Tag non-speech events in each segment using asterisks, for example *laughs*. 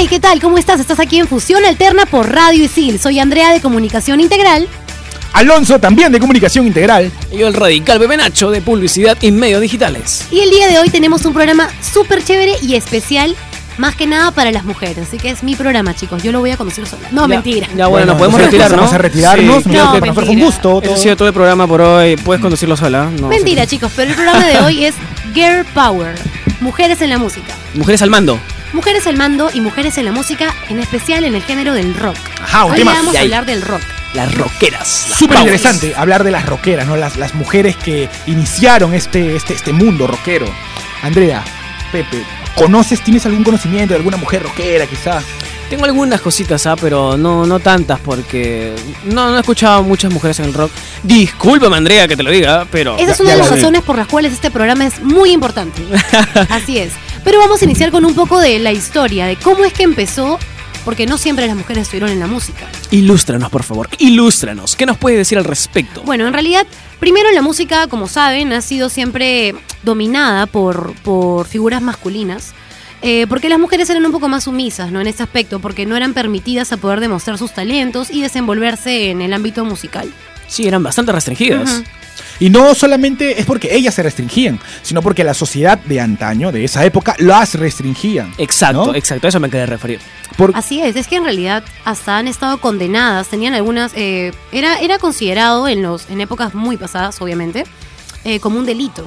Hey, ¿qué tal? ¿Cómo estás? Estás aquí en Fusión Alterna por Radio Isil. Soy Andrea de Comunicación Integral. Alonso, también de Comunicación Integral. Y yo el radical bebé Nacho de publicidad y medios digitales. Y el día de hoy tenemos un programa súper chévere y especial, más que nada para las mujeres. Así que es mi programa, chicos. Yo lo voy a conducir sola. No, Ya- mentira. Ya bueno, nos podemos retirar, ¿no? Vamos a retirarnos. Sí. Mira No, fue un mentira. gusto. Eso todo. ha sido todo el programa por hoy. Puedes conducirlo sola. No, Mentira, chicos, pero el programa de hoy es Girl Power. Mujeres en la música. Mujeres al mando. Mujeres al mando y mujeres en la música, en especial en el género del rock. Ajá, un Hoy tema vamos a hablar del rock. Las rockeras. las Súper powers. interesante hablar de las rockeras, ¿no? Las, las mujeres que iniciaron este, este, este mundo rockero. Andrea, Pepe, ¿conoces, tienes algún conocimiento de alguna mujer rockera quizá? Tengo algunas cositas, ¿ah? pero no, no tantas porque no, no he escuchado muchas mujeres en el rock. Discúlpame, Andrea, que te lo diga, pero... Esa es una ya de las razones por las cuales este programa es muy importante. *laughs* Así es. Pero vamos a iniciar con un poco de la historia, de cómo es que empezó, porque no siempre las mujeres estuvieron en la música. Ilústranos, por favor. Ilústranos. ¿Qué nos puedes decir al respecto? Bueno, en realidad, primero la música, como saben, ha sido siempre dominada por, por figuras masculinas. eh, porque las mujeres eran un poco más sumisas, ¿no? En este aspecto, porque no eran permitidas a poder demostrar sus talentos y desenvolverse en el ámbito musical. Sí, eran bastante restringidas. Y no solamente es porque ellas se restringían, sino porque la sociedad de antaño, de esa época, las restringían. Exacto, ¿no? exacto. A eso me quería referir. Por- Así es, es que en realidad hasta han estado condenadas, tenían algunas, eh, era, era considerado en, los, en épocas muy pasadas, obviamente, eh, como un delito.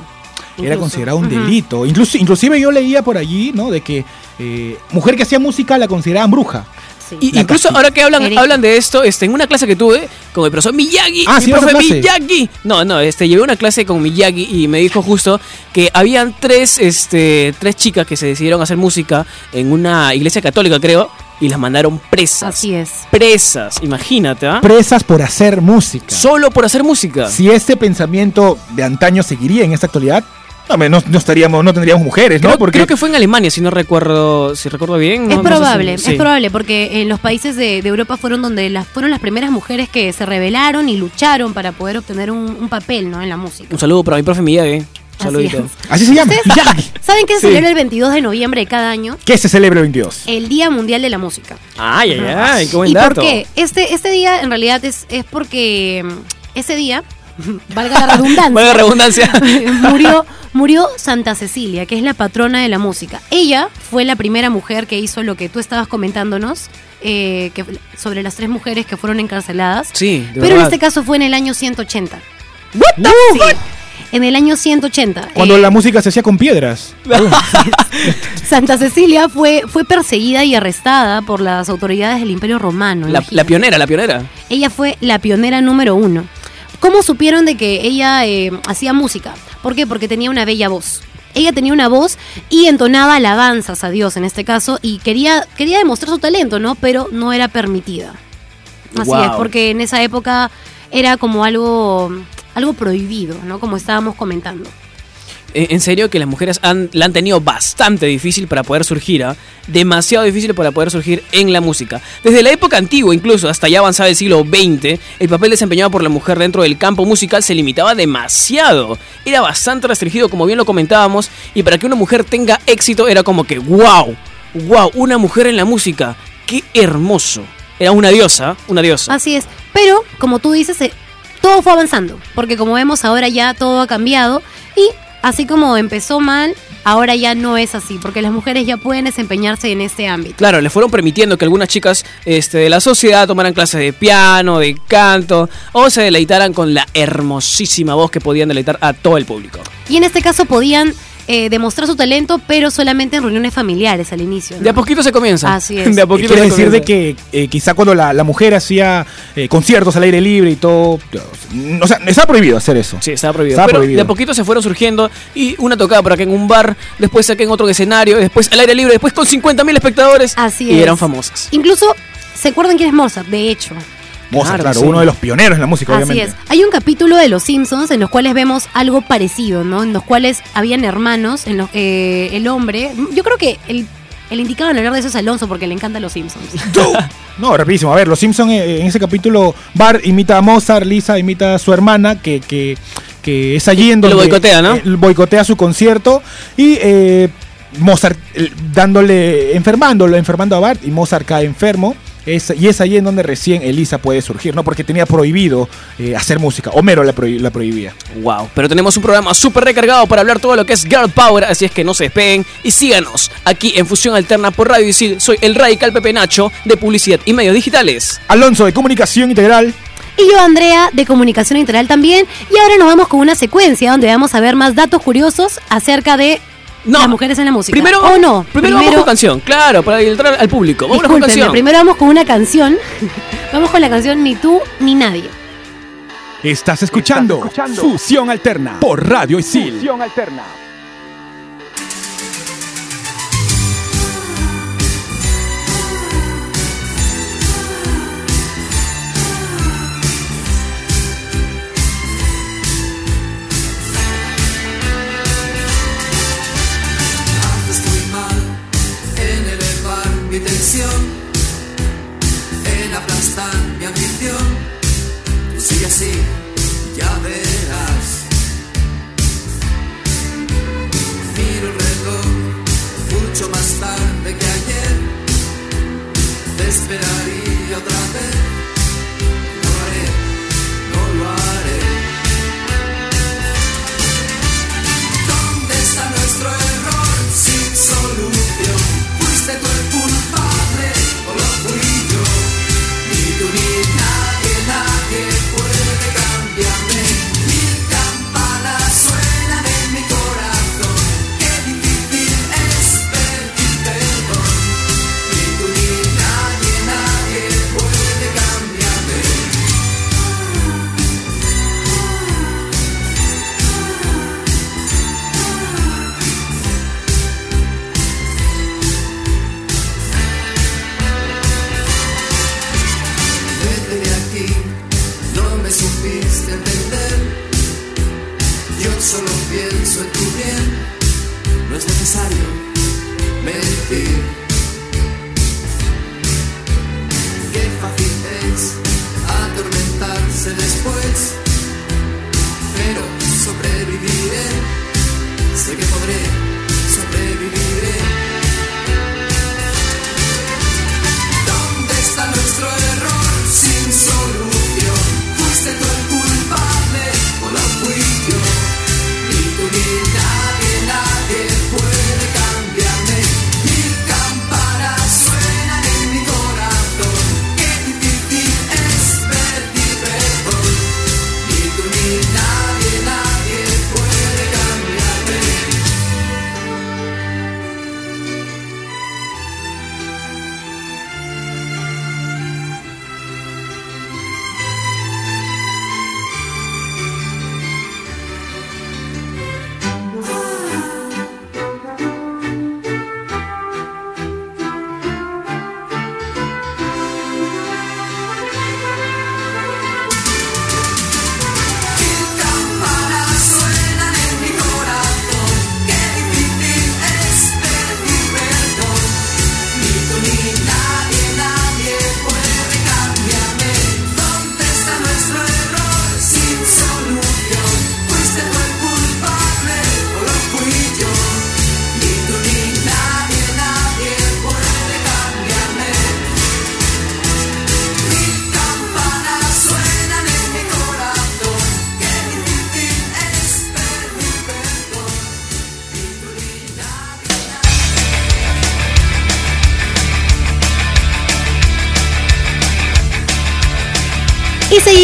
era considerado un delito. Incluso, inclusive yo leía por allí, ¿no? De que eh, mujer que hacía música la consideraban bruja. Sí. Y La incluso ahora que hablan, hablan de esto, este, en una clase que tuve con el profesor Miyagi, Ah, mi sí, profe. Miyagi. No, no, este, llevé una clase con Miyagi y me dijo justo que habían tres, este, tres chicas que se decidieron hacer música en una iglesia católica, creo, y las mandaron presas. Así es. Presas, imagínate, ¿ah? Presas por hacer música. Solo por hacer música. Si este pensamiento de antaño seguiría en esta actualidad, no, no, no estaríamos, no tendríamos mujeres, ¿no? Creo, Porque creo que fue en Alemania, si no recuerdo, si recuerdo bien. Es no- no sé si- probable, sí. es probable, porque en los países de, de Europa fueron donde las, fueron las primeras mujeres que se rebelaron y lucharon para poder obtener un, un papel ¿no? en la música. Un saludo para mi profe Miyagi. Un Así así se llama. ¿Ustedes Miyagi. ¿Saben qué se Sí. celebra el 22 de noviembre de cada año? ¿Qué se celebra el 22? El Día Mundial de la Música. Ay, ay, ay, qué buen ¿Y dato. por qué? Este, este día en realidad es, es porque mm, ese día, valga la redundancia, Valga redundancia. *laughs* murió, murió Santa Cecilia, que es la patrona de la música. Ella fue la primera mujer que hizo lo que tú estabas comentándonos, eh, que, sobre las tres mujeres que fueron encarceladas. Sí, de Pero en este caso fue en el año 180. What the Sí, en el año 180. Cuando eh, la música se hacía con piedras. *laughs* Santa Cecilia fue, fue perseguida y arrestada por las autoridades del Imperio Romano. La pionera, la pionera. Ella fue la pionera número uno. ¿Cómo supieron de que ella eh, hacía música? ¿Por qué? Porque tenía una bella voz. Ella tenía una voz y entonaba alabanzas a Dios en este caso y quería, quería demostrar su talento, ¿no? Pero no era permitida. Así Wow. es, porque en esa época era como algo, algo prohibido, ¿no? Como estábamos comentando. Eh, En serio que las mujeres han, la han tenido bastante difícil para poder surgir, ¿ah? demasiado difícil para poder surgir en la música. Desde la época antigua, incluso hasta ya avanzada el siglo XX, el papel desempeñado por la mujer dentro del campo musical se limitaba demasiado. Era bastante restringido, como bien lo comentábamos, y para que una mujer tenga éxito era como que, wow, wow, una mujer en la música, qué hermoso. Era una diosa, una diosa. Así es. Pero, como tú dices, eh, todo fue avanzando. Porque como vemos ahora ya todo ha cambiado. Y así como empezó mal, ahora ya no es así. Porque las mujeres ya pueden desempeñarse en este ámbito. Claro, le fueron permitiendo que algunas chicas este, de la sociedad tomaran clases de piano, de canto, o se deleitaran con la hermosísima voz que podían deleitar a todo el público. Y en este caso podían eh, demostrar su talento, pero solamente en reuniones familiares al inicio. ¿no? De a poquito se comienza. Así es. *laughs* De a poquito Quiere se decir de que eh, quizá cuando la, la mujer hacía eh, conciertos al aire libre y todo, o sea, está prohibido hacer eso. Sí, estaba prohibido. Estaba Pero prohibido. de a poquito se fueron surgiendo y una tocaba por acá en un bar, después acá en otro escenario, después al aire libre, después con 50.000 espectadores. Así y es. eran famosas. Incluso, ¿se acuerdan quién es Mozart? De hecho. Mozart, Claro, claro, sí. uno de los pioneros en la música, Así obviamente. es. Hay un capítulo de Los Simpsons en los cuales vemos algo parecido, ¿no? En los cuales habían hermanos, en los eh, el hombre. Yo creo que el, el indicado en hablar de eso es Alonso porque le encantan Los Simpsons. *laughs* No, rapidísimo. A ver, los Simpsons en ese capítulo, Bart imita a Mozart, Lisa imita a su hermana, que, que, que es allí en Lo donde... boicotea, ¿no? eh, boicotea su concierto y eh, Mozart eh, dándole, enfermándolo, enfermando a Bart y Mozart cae enfermo. Es- y es allí en donde recién Elisa puede surgir, ¿no? Porque tenía prohibido eh, hacer música. Homero la, prohi- la prohibía. Wow, pero tenemos un programa súper recargado para hablar todo lo que es Girl Power, así es que no se despeguen y síganos aquí en Fusión Alterna por Radio Isil. Soy el radical Pepe Nacho de Publicidad y Medios Digitales. Alonso de Comunicación Integral. Y yo, Andrea, de Comunicación Integral también. Y ahora nos vamos con una secuencia donde vamos a ver más datos curiosos acerca de No, las mujeres en la música. Primero, ¿O no? Primero, vamos con canción, claro, para entrar al público. Vamos con canción. primero vamos con una canción. *laughs* vamos con la canción Ni tú ni nadie. Estás escuchando, Fusión Alterna por Radio Isil. Fusión Alterna. Mi tensión, en aplastar mi ambición. Tú sigue así, ya verás. Miro el reloj mucho más tarde que ayer. Te esperaría otra vez. No lo haré, no lo haré. ¿Dónde está nuestro error sin solución? ¿Fuiste tú el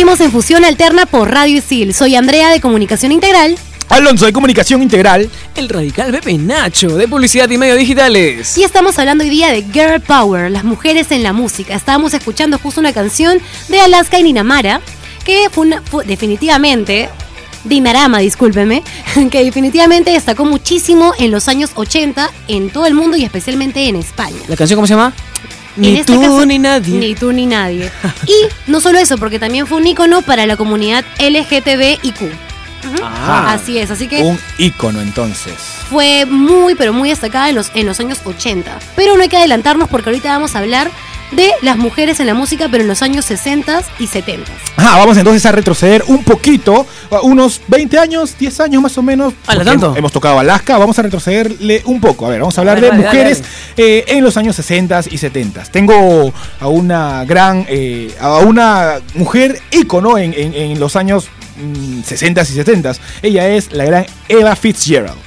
seguimos en Fusión Alterna por Radio Isil. Soy Andrea de Comunicación Integral. Alonso de Comunicación Integral. El radical Pepe Nacho de publicidad y medios digitales. Y estamos hablando hoy día de Girl Power, las mujeres en la música. Estábamos escuchando justo una canción de Alaska y Ninamara, que fue, una- fue definitivamente, Dinarama, discúlpeme, *laughs* que definitivamente destacó muchísimo en los años 80 en todo el mundo y especialmente en España. ¿La canción cómo se llama? Ni este tú caso, ni nadie. Ni tú ni nadie. y no solo eso, porque también fue un ícono para la comunidad LGTBIQ. Ah. Así es, así que Un ícono entonces. fue muy, pero muy destacada en los, en los años 80. Pero no hay que adelantarnos porque ahorita vamos a hablar de las mujeres en la música, pero en los años 60 y 70. Ajá, vamos entonces a retroceder un poquito, unos 20 años, 10 años más o menos. ¿A la porque tanto? Hemos, tocado Alaska, vamos a retrocederle un poco. A ver, vamos a hablar Dale, de dale, mujeres dale, eh, en los años 60 y 70. Tengo a una gran, eh, a una mujer ícono en, en- en los años mm, 60 y 70. Ella es la gran Ella Fitzgerald.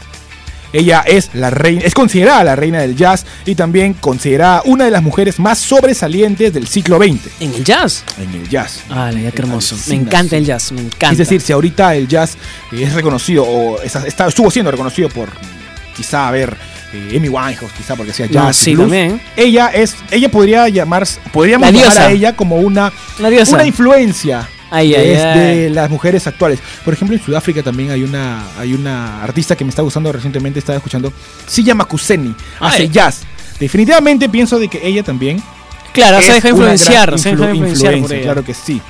Ella es la reina, es considerada la reina del jazz y también considerada una de las mujeres más sobresalientes del siglo XX ¿En el jazz? en el jazz. Ah, ya qué hermoso. Me encanta el jazz, me encanta. Es decir, si ahorita el jazz es reconocido o es- está- estuvo siendo reconocido por quizá a ver eh, Amy Winehouse, quizá porque No, jazz, y sí, blues, también. ella es, ella podría llamarse, podríamos La llamar a ella como una, una influencia Ay, ay, es ay. de las mujeres actuales. Por ejemplo, en Sudáfrica también hay una, hay una artista que me está gustando recientemente, estaba escuchando, se llama Kuseni, hace jazz. Definitivamente pienso de que ella también Claro, se es una influenciar, se deja influ- influenciar por ella. claro que sí.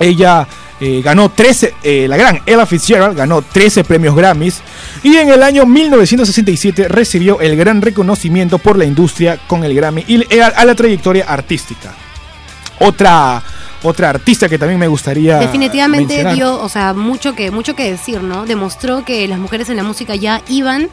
Ella eh, ganó 13, eh, la gran Ella Fitzgerald ganó 13 premios Grammys y en el año 1967 recibió el gran reconocimiento por la industria con el Grammy y a la trayectoria artística. Otra, otra artista que también me gustaría Definitivamente mencionar. dio, o sea, mucho que, mucho que decir, ¿no? Demostró que las mujeres en la música ya iban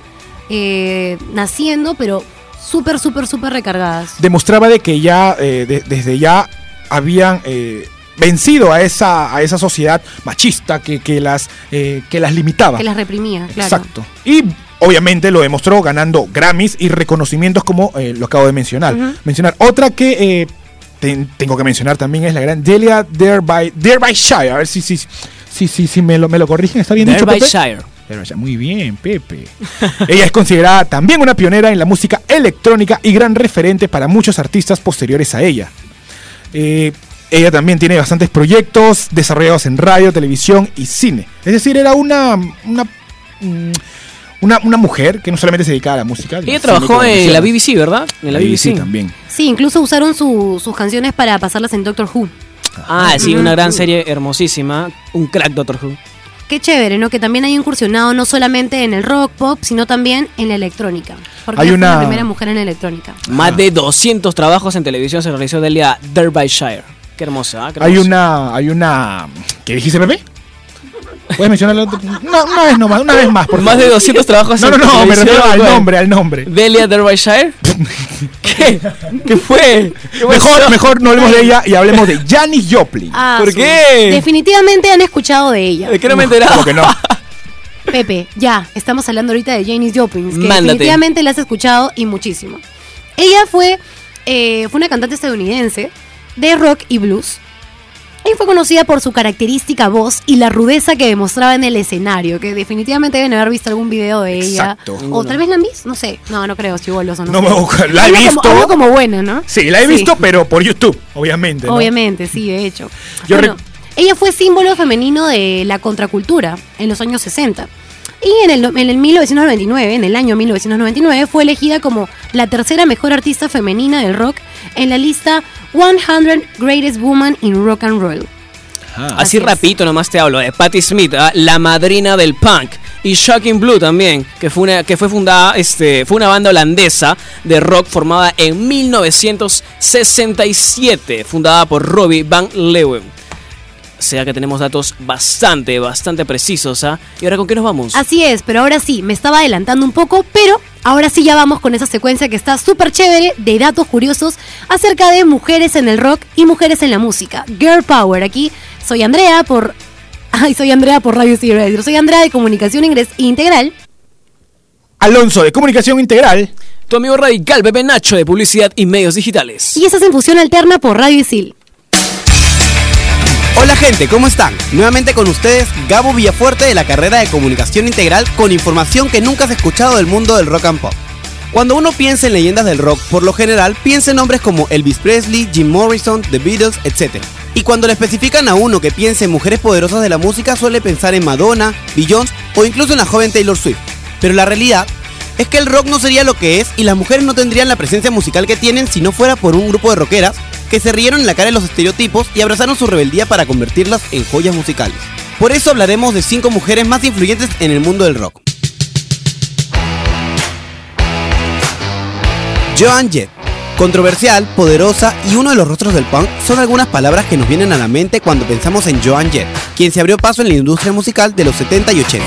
eh, naciendo, pero súper, súper, súper recargadas. demostraba de que ya eh, de- desde ya habían eh, vencido a esa, a esa sociedad machista que, que las, que las limitaba. Que las reprimía, claro. Exacto. Y obviamente lo demostró ganando Grammys y reconocimientos como lo acabo de mencionar. Mencionar otra que ten- tengo que mencionar también es la gran Delia Derby, Derbyshire. A ver si, si, si, si, si me, lo, me lo corrigen. ¿Está bien dicho, Pepe? Derbyshire. Derbyshire. Muy bien, Pepe. *laughs* Ella es considerada también una pionera en la música electrónica y gran referente para muchos artistas posteriores a ella. Eh, ella también tiene bastantes proyectos desarrollados en radio, televisión y cine. Es decir, era una, una, mm, una, una mujer que no solamente se dedicaba a la música. Ella trabajó en la. BBC, ¿verdad? En la BBC. también. Sí, incluso usaron su- sus canciones para pasarlas en Doctor Who. Ah, sí, una gran serie hermosísima. Un crack Doctor Who. Qué chévere, ¿no? Que también haya incursionado no solamente en el rock pop, sino también en la electrónica. Porque Hay fue una- la primera mujer en la electrónica. Más de 200 trabajos en televisión se realizó Delia Derbyshire. Qué hermosa, ¿ah? Qué Hay hermosa. una, hay una. ¿Qué dijiste, Pepe? ¿Puedes mencionarlo? Una, una vez nomás, una vez más. Por Más de 200 trabajos No, no, no, me refiero al nombre, al nombre. ¿Delia Derbyshire? *laughs* ¿Qué? ¿Qué fue? ¿Qué Mejor, pasó? mejor no hablemos de ella y hablemos de Janis Joplin. Ah, ¿Por qué? Definitivamente han escuchado de ella. ¿De qué no me he que no? Pepe, ya, estamos hablando ahorita de Janis Joplin, que Mándate. definitivamente la has escuchado y muchísimo. Ella fue, eh, fue una cantante estadounidense de rock y blues. Y fue conocida por su característica voz y la rudeza que demostraba en el escenario, que definitivamente deben haber visto algún video de ella. Exacto. O tal vez la han visto, no sé. No, no creo, si bolos o no. No sé. me busca- la he visto. Como, como buena, ¿no? Sí, la he Sí. visto, pero por YouTube, obviamente. ¿no? Obviamente, sí, de hecho. Yo Bueno, rec- ella fue símbolo femenino de la contracultura en los años 60. Y en el, en el 1999, en el año 1999, fue elegida como la tercera mejor artista femenina del rock en la lista 100 Greatest Women in Rock and Roll. Ah. Así Así rapidito nomás te hablo de Patti Smith, ¿ah? la madrina del punk. Y Shocking Blue también, que fue una, que fue fundada, este, fue una banda holandesa de rock formada en 1967, fundada por Robbie Van Leeuwen. O sea que tenemos datos bastante, bastante precisos, ¿ah? ¿Y ahora con qué nos vamos? Así es, pero ahora sí, me estaba adelantando un poco, pero ahora sí ya vamos con esa secuencia que está súper chévere de datos curiosos acerca de mujeres en el rock y mujeres en la música. Girl Power, aquí soy Andrea por... *laughs* Ay, soy Andrea por Radio City Radio. Soy Andrea de Comunicación Ingres Integral. Alonso de Comunicación Integral. Tu amigo radical Pepe Nacho de Publicidad y Medios Digitales. Y esa es en fusión alterna por Radio Isil. Hola gente, ¿cómo están? Nuevamente con ustedes Gabo Villafuerte de la carrera de Comunicación Integral con información que nunca has escuchado del mundo del rock and pop. Cuando uno piensa en leyendas del rock, por lo general piensa en nombres como Elvis Presley, Jim Morrison, The Beatles, etc. Y cuando le especifican a uno que piense en mujeres poderosas de la música, suele pensar en Madonna, Beyoncé o incluso en la joven Taylor Swift. Pero la realidad es que el rock no sería lo que es y las mujeres no tendrían la presencia musical que tienen si no fuera por un grupo de rockeras que se rieron en la cara de los estereotipos y abrazaron su rebeldía para convertirlas en joyas musicales. Por eso hablaremos de 5 mujeres más influyentes en el mundo del rock. Joan Jett. Controversial, poderosa y uno de los rostros del punk son algunas palabras que nos vienen a la mente cuando pensamos en Joan Jett, quien se abrió paso en la industria musical de los 70 y 80.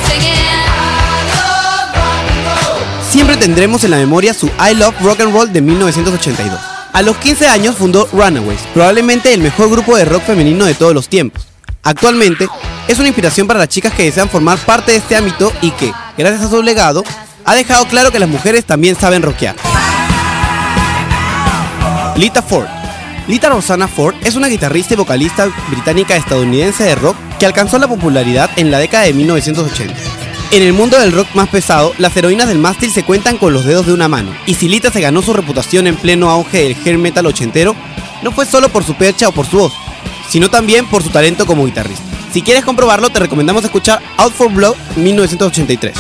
Siempre tendremos en la memoria su I Love Rock and Roll de 1982. A los 15 años fundó Runaways, probablemente el mejor grupo de rock femenino de todos los tiempos. Actualmente es una inspiración para las chicas que desean formar parte de este ámbito y que, gracias a su legado, ha dejado claro que las mujeres también saben rockear. Lita Ford. Lita Rosanna Ford es una guitarrista y vocalista británica estadounidense de rock que alcanzó la popularidad en la década de 1980. En el mundo del rock más pesado, las heroínas del mástil se cuentan con los dedos de una mano, y si Lita se ganó su reputación en pleno auge del hair metal ochentero, no fue solo por su percha o por su voz, sino también por su talento como guitarrista. Si quieres comprobarlo, te recomendamos escuchar Out for Blood 1983.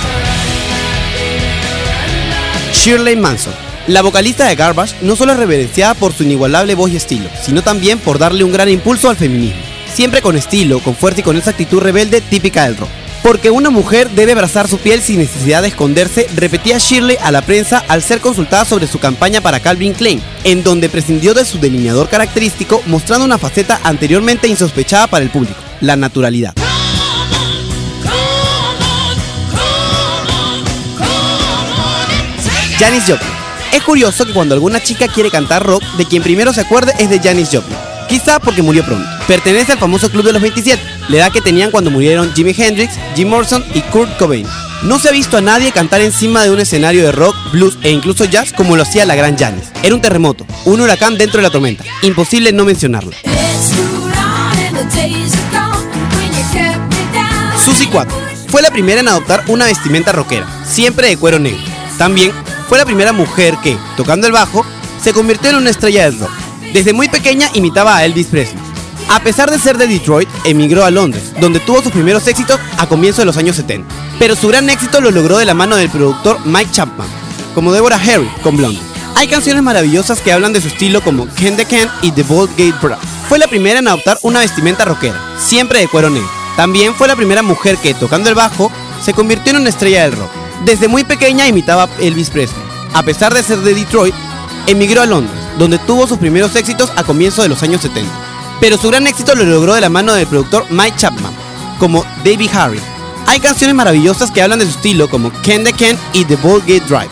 Shirley Manson. La vocalista de Garbage no solo es reverenciada por su inigualable voz y estilo, sino también por darle un gran impulso al feminismo. Siempre con estilo, con fuerza y con esa actitud rebelde típica del rock. Porque una mujer debe abrazar su piel sin necesidad de esconderse, repetía Shirley a la prensa al ser consultada sobre su campaña para Calvin Klein, en donde prescindió de su delineador característico, mostrando una faceta anteriormente insospechada para el público, la naturalidad. Janis Joplin. Es curioso que cuando alguna chica quiere cantar rock, de quien primero se acuerde es de Janis Joplin. Quizá porque murió pronto. Pertenece al famoso club de los 27, la edad que tenían cuando murieron Jimi Hendrix, Jim Morrison y Kurt Cobain. No se ha visto a nadie cantar encima de un escenario de rock, blues e incluso jazz como lo hacía la gran Janis. Era un terremoto, un huracán dentro de la tormenta. Imposible no mencionarlo. Susie 4 fue la primera en adoptar una vestimenta rockera, siempre de cuero negro. También fue la primera mujer que, tocando el bajo, se convirtió en una estrella del rock. Desde muy pequeña imitaba a Elvis Presley. A pesar de ser de Detroit, emigró a Londres, donde tuvo sus primeros éxitos a comienzos de los años 70. Pero su gran éxito lo logró de la mano del productor Mike Chapman, como Deborah Harry con Blonde. Hay canciones maravillosas que hablan de su estilo como Can the Can y The Bold Gate Bra. Fue la primera en adoptar una vestimenta rockera, siempre de cuero negro. También fue la primera mujer que, tocando el bajo, se convirtió en una estrella del rock. Desde muy pequeña imitaba Elvis Presley. A pesar de ser de Detroit, emigró a Londres, donde tuvo sus primeros éxitos a comienzos de los años 70. Pero su gran éxito lo logró de la mano del productor Mike Chapman, como David Harry. Hay canciones maravillosas que hablan de su estilo, como Can the Can y The Gate Drive.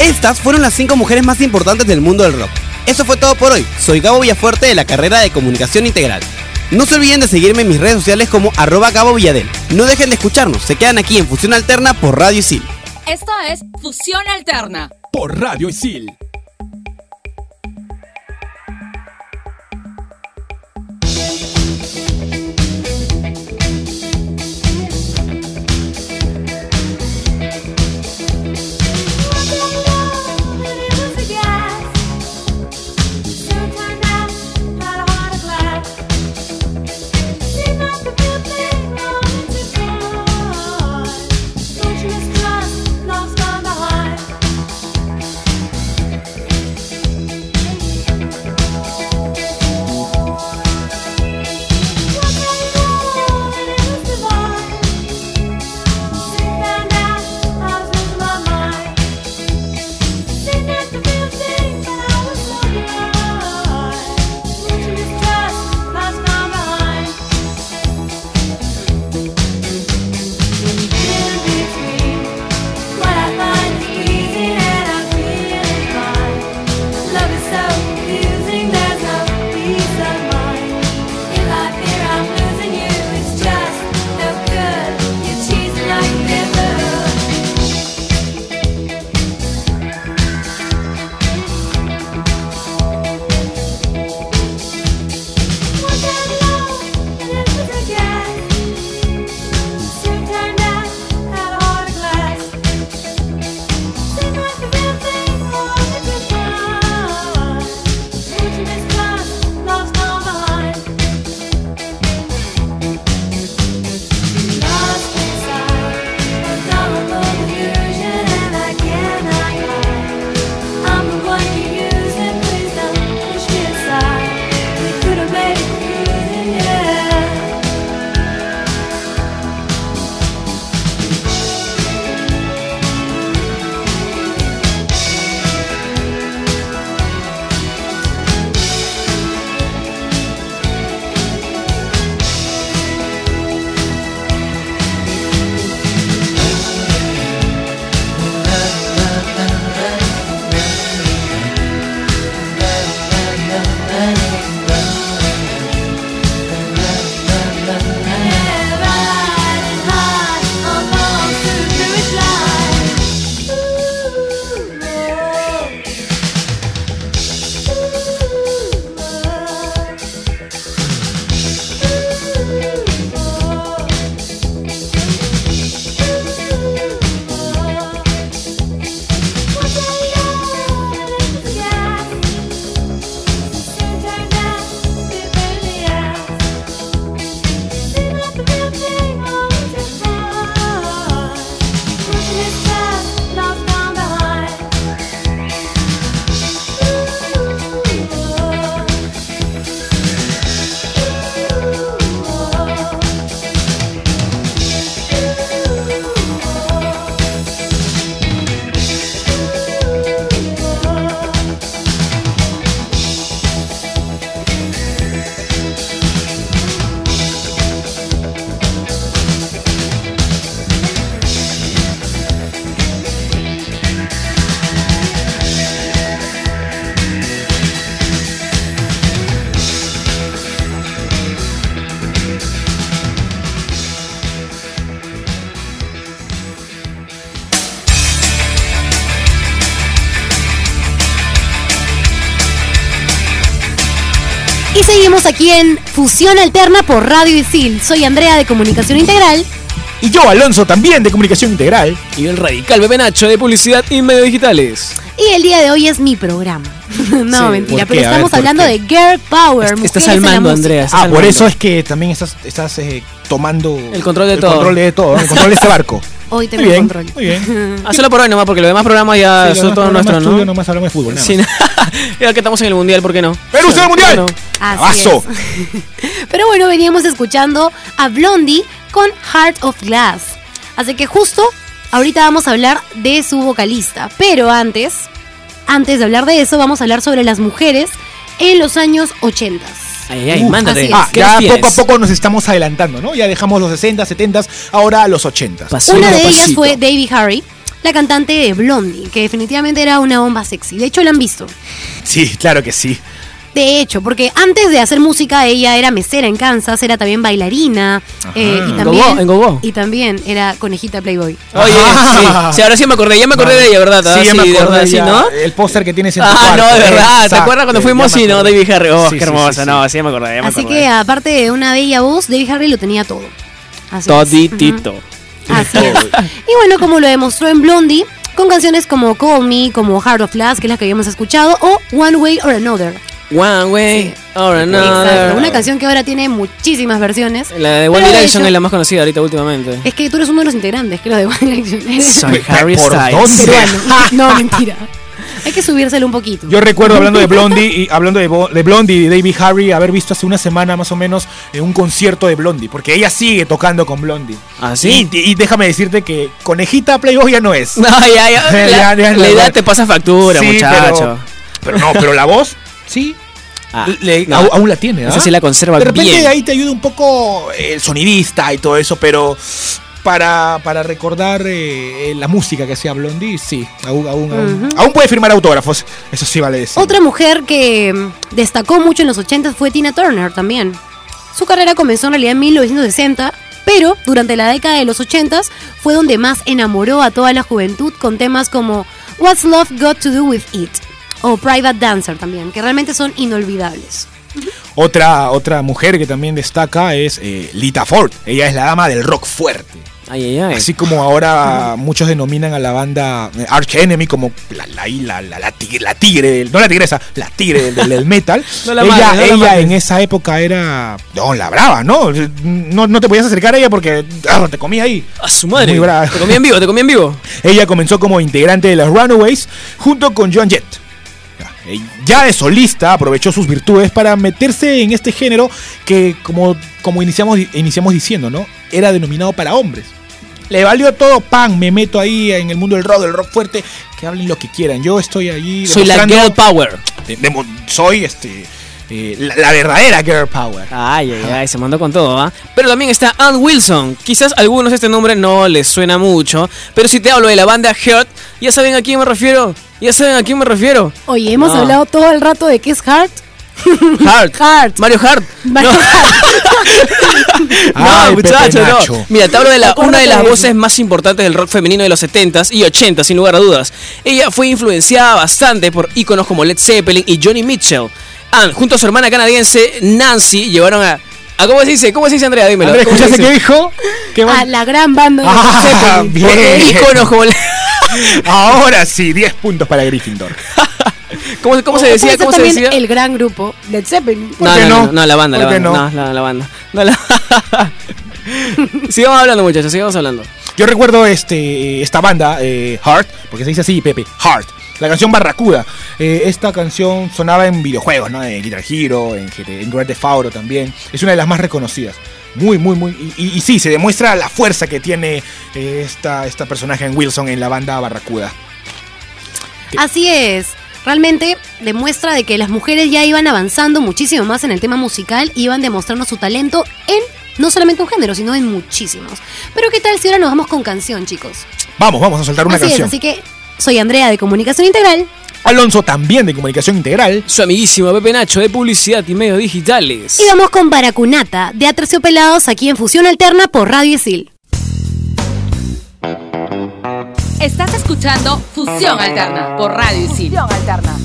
Estas fueron las 5 mujeres más importantes del mundo del rock. Eso fue todo por hoy. Soy Gabo Villafuerte de la carrera de Comunicación Integral. No se olviden de seguirme en mis redes sociales como arroba Gabo Villadel. No dejen de escucharnos, se quedan aquí en Fusión Alterna por Radio Isil. Esto es Fusión Alterna. Por Radio Isil. Aquí en Fusión Alterna por Radio Isil. Soy Andrea de Comunicación Integral. Y yo, Alonso, también de Comunicación Integral. Y el radical Pepe Nacho de publicidad y medios digitales. Y el día de hoy es mi programa. *laughs* no, Sí, mentira, ¿por pero ver, estamos ¿por hablando qué? de Girl Power. Est- estás mujeres en al la mando, música. Andrea. estás Ah, por eso es que también estás, estás eh, tomando El control de el todo. control de todo, el *laughs* control de este barco. Hoy tengo muy bien, control. Muy bien. *laughs* Hacelo por hoy nomás, porque los demás programas ya Sí, son todos nuestros, ¿no? tuyos nomás hablamos de fútbol. nada Sí, más. ya que estamos en el mundial, ¿por qué no? ¡Perú, va al mundial! Bueno, Así. *laughs* Pero bueno, veníamos escuchando a Blondie con Heart of Glass. Así que justo ahorita vamos a hablar de su vocalista. Pero antes, antes de hablar de eso, vamos a hablar sobre las mujeres en los años 80. Ay, ay, Uh, mándate. Ah, ¿Qué ya poco a poco nos estamos adelantando, ¿no? Ya dejamos los 60, 70, ahora los 80. Pasito Una de ellas fue Debbie Harry, la cantante de Blondie, que definitivamente era una bomba sexy. De hecho, la han visto. Sí, claro que sí. De hecho, porque antes de hacer música ella era mesera en Kansas, era también bailarina eh, y En también Gogó, en Gogó. y también era conejita Playboy. Oye, sí, sí, ahora sí me acordé, ya me acordé de ella, ¿verdad? Sí, ya me de acordé verdad, sí, ya. ¿no? El póster que tienes en tu Ah, cuarto. no, de verdad. ¿Te Exacto, acuerdas cuando fuimos? Sí, no. David Harry. Oh, Sí, qué sí, hermosa. sí, sí. No, sí me acordé, ya me Así acordé. que aparte de una bella voz, Debbie Harry lo tenía todo. Así es. Toditito. Ujú. Así es. *laughs* Y bueno, como lo demostró en Blondie, con canciones como Call Me, como Heart of Glass, que es la que habíamos escuchado, o One Way or Another. One way or Exacto, another. Una canción que ahora tiene muchísimas versiones. La de One Direction hecho- es la más conocida ahorita últimamente. Es que tú eres uno de los integrantes, que es lo de One Direction. Soy Harry ¿por Styles. No, mentira. Hay que subírselo un poquito. Yo recuerdo hablando de Blondie y hablando de, Bo- de Blondie y de David Harry haber visto hace una semana más o menos eh, un concierto de Blondie, porque ella sigue tocando con Blondie. ¿Ah, sí? Y, y déjame decirte que conejita Playboy ya no es. *laughs* No, ya, ya. *laughs* La, ya, la edad te pasa factura, Sí, muchacho. Pero, pero no, pero la voz, sí. Ah, le- no. aún, aún la tiene, ¿ah? Esa sí la conserva De repente bien. ahí te ayuda un poco el sonidista y todo eso, pero para, para recordar eh, la música que hacía Blondie, sí, aún, aún, aún puede firmar autógrafos, eso sí vale decir. Otra mujer que mm, destacó mucho en los 80 fue Tina Turner también. Su carrera comenzó en realidad en 1960, pero durante la década de los 80 fue donde más enamoró a toda la juventud con temas como What's Love Got to Do with It o Private Dancer también, que realmente son inolvidables. Otra, otra mujer que también destaca es eh, Lita Ford, ella es la dama del rock fuerte. Ay, ay, ay. Así como ahora *laughs* muchos denominan a la banda eh, Arch Enemy como la, la, la, la, la tigre, la tigre del- no la tigresa, la tigre del, del *laughs* metal. No la ella no ella en esa época era no, la brava, ¿no? ¿no? No te podías acercar a ella porque ah, te comía ahí. A su madre. Muy brava. Te comí en vivo, te comí en vivo. *laughs* Ella comenzó como integrante de los Runaways junto con Joan Jett. Ya, eh, Ya de solista aprovechó sus virtudes para meterse en este género que, como, como iniciamos, iniciamos diciendo, ¿no? Era denominado para hombres. Le valió todo, pan, me meto ahí en el mundo del rock, del rock fuerte, que hablen lo que quieran. Yo estoy allí Soy la girl power. de- soy este eh, la, la verdadera girl power. Ay, ay, ay, se mandó con todo, ¿ah? Pero también está Ann Wilson. Quizás a algunos este nombre no les suena mucho, pero si te hablo de la banda Heart, ya saben a quién me refiero. Ya saben a quién me refiero. Oye, hemos No. hablado todo el rato de qué es Heart. Heart. *laughs* Heart. Mario Hart. Mario no. *laughs* No, Pepe muchacho, Nacho. no. Mira, te hablo de la, una de las voces más importantes del rock femenino de los 70s y 80s, sin lugar a dudas. Ella fue influenciada bastante por íconos como Led Zeppelin y Johnny Mitchell. Ann, junto a su hermana canadiense Nancy, llevaron a. a ¿Cómo se dice? ¿Cómo se dice, Andrea? Dímelo. Andrés, ¿Cómo se ¿escuchaste dice? qué dijo? ¿Qué A la gran banda de Ah, Zeppelin. bien. Íconos como. Ahora sí, 10 puntos para Gryffindor. *laughs* ¿Cómo, cómo se decía? ¿Cómo se también decía? el gran grupo Led Zeppelin. ¿Por No, qué no, no, no? no, la banda, la ¿Por qué banda. no? No, la, la banda. No, la- *laughs* sigamos hablando, muchachos, sigamos hablando. Yo recuerdo este, esta banda, eh, Heart, porque se dice así, Pepe, Heart. La canción Barracuda. Eh, esta canción sonaba en videojuegos, ¿no? En Guitar Hero, en, en Grand Theft Auto también. Es una de las más reconocidas. Muy, muy, muy. Y, y- y sí, se demuestra la fuerza que tiene eh, esta, esta personaje en Wilson en la banda Barracuda. Así es. Realmente demuestra de que las mujeres ya iban avanzando muchísimo más en el tema musical y iban demostrando su talento en no solamente un género, sino en muchísimos. Pero qué tal si ahora nos vamos con canción, chicos. Vamos, vamos a soltar una así canción. es, así que soy Andrea de Comunicación Integral. Alonso también de Comunicación Integral. Su amiguísimo Pepe Nacho de publicidad y medios digitales. Y vamos con Baracunata de Aterciopelados aquí en Fusión Alterna por Radio Isil. Estás escuchando Fusión Alterna por Radio Isil. Fusión Alterna.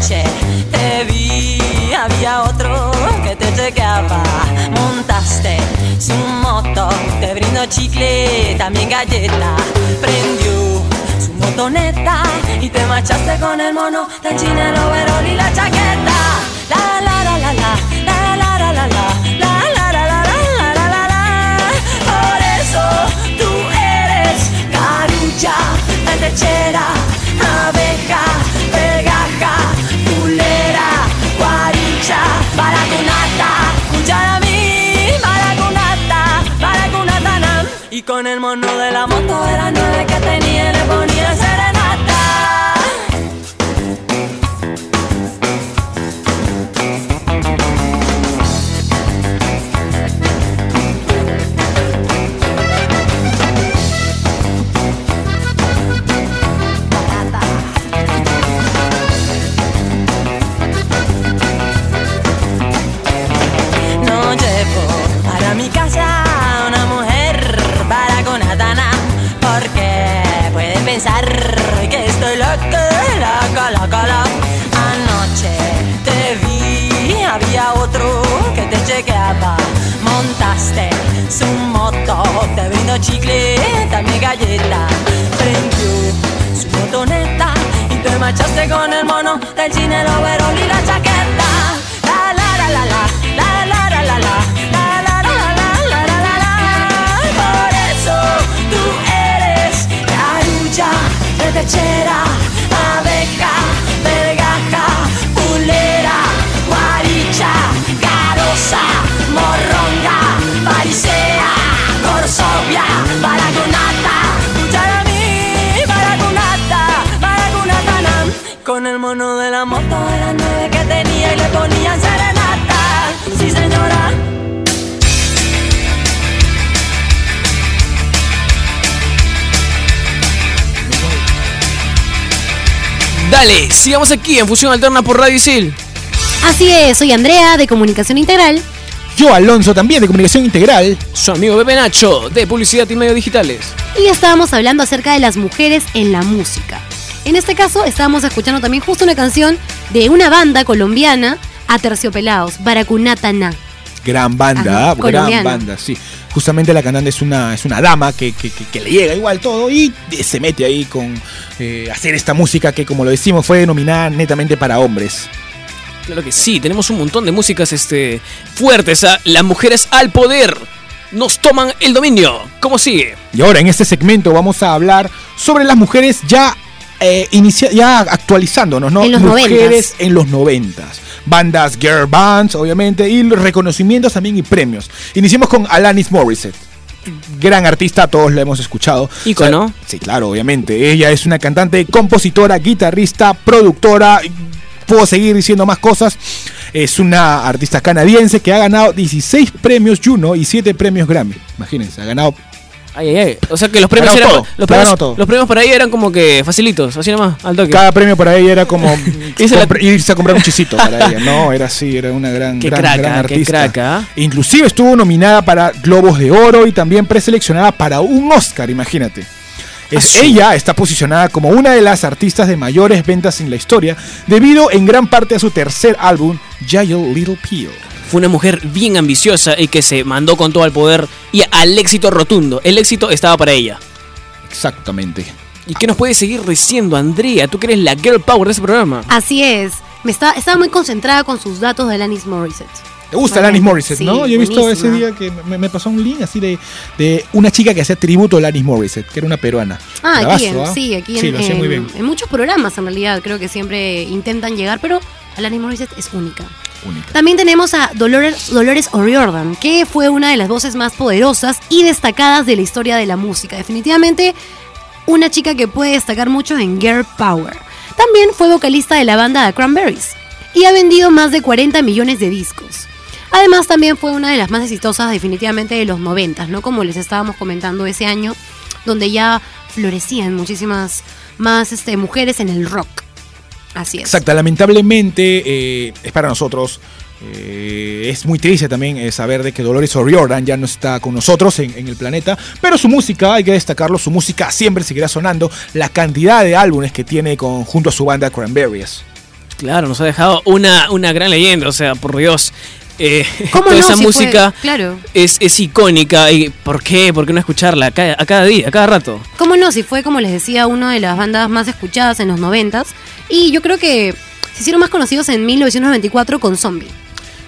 Anoche te vi, había otro que te chequeaba. Montaste su moto, te brindo chicle, también galleta. Prendió su motoneta y te marchaste con el mono del chino, el overol y la chaqueta. La la la la la, la la la la la, la la la la la la la la. Por eso tú eres carulla, lechera, abeja, con el mono de la moto Montaste su moto, te brindo chicleta, mi galleta. Prendió su botoneta y te marchaste con el mono del cine, el y la chaqueta. La la la la la, la la la la la, la la la la la la la Por eso tú eres la de techera. Dale, sigamos aquí en Fusión Alterna por Radio Isil. Así es, soy Andrea de Comunicación Integral. Yo, Alonso, también de Comunicación Integral. Su amigo Pepe Nacho, de Publicidad y Medios Digitales. Y estábamos hablando acerca de las mujeres en la música. En este caso, estábamos escuchando también justo una canción de una banda colombiana, Aterciopelados, Baracunatana. Gran banda, Ajá, gran colombiana. banda, sí. Justamente la cantante es una, es una dama que, que- que- que le llega igual todo y se mete ahí con eh, hacer esta música que, como lo decimos, fue denominada netamente para hombres. Claro que sí, tenemos un montón de músicas este, fuertes. ¿ah? Las mujeres al poder nos toman el dominio. ¿Cómo sigue? Y ahora en este segmento vamos a hablar sobre las mujeres ya, eh, inicia- ya actualizándonos, ¿no? En los mujeres noventas. en los noventas. Bandas, girl bands, obviamente, y reconocimientos también y premios. Iniciemos con Alanis Morissette. Gran artista, todos la hemos escuchado. Ícono. O sea, sí, claro, obviamente. Ella es una cantante, compositora, guitarrista, productora. Puedo seguir diciendo más cosas. Es una artista canadiense que ha ganado 16 premios Juno y 7 premios Grammy. Imagínense, ha ganado Ay, ay, ay. O sea que los premios, eran, todo, los, premios, todo. los premios para ella eran como que facilitos, así nomás, al toque. Cada premio para ella era como *laughs* compre- irse a comprar un chisito para ella. No, era así, era una gran, Qué gran, craca, gran qué artista. craca. Inclusive estuvo nominada para Globos de Oro y también preseleccionada para un Oscar, imagínate. Es, Ah, sí. ella está posicionada como una de las artistas de mayores ventas en la historia, debido en gran parte a su tercer álbum, Giant Little Pill. Fue una mujer bien ambiciosa y que se mandó con todo el poder y al éxito rotundo. El éxito estaba para ella. Exactamente. ¿Y qué nos puede seguir diciendo, Andrea? Tú que eres la girl power de ese programa. Así es. Me estaba, estaba muy concentrada con sus datos de Alanis Morissette. ¿Te gusta Bueno, Alanis Morissette, sí, no? Yo he visto ese día que me, me pasó un link así de, de una chica que hacía tributo a Alanis Morissette, que era una peruana. Ah, aquí, en, ¿ah? sí, aquí Sí, en, lo hacía muy en- bien. en muchos programas en realidad creo que siempre intentan llegar, pero Alanis Morissette es única. También tenemos a Dolores, Dolores O'Riordan, que fue una de las voces más poderosas y destacadas de la historia de la música. Definitivamente una chica que puede destacar mucho en Girl Power. También fue vocalista de la banda Cranberries y ha vendido más de 40 millones de discos. Además también fue una de las más exitosas definitivamente de los 90, ¿no? Como les estábamos comentando ese año, donde ya florecían muchísimas más este, mujeres en el rock. Así es. Exacto, lamentablemente eh, es para nosotros Eh, es muy triste también eh, saber de que Dolores O'Riordan ya no está con nosotros en, en el planeta, pero su música, hay que destacarlo, su música siempre seguirá sonando. La cantidad de álbumes que tiene con, junto a su banda Cranberries. Claro, nos ha dejado una, una gran leyenda, o sea, por Dios. Eh, ¿Cómo toda no? esa Si fue- música claro. es, es icónica. ¿Y ¿Por qué? ¿Por qué no escucharla a cada, a cada día, a cada rato? ¿Cómo no? Si fue, como les decía, una de las bandas más escuchadas en los noventas. Y yo creo que se hicieron más conocidos en 1994 con Zombie.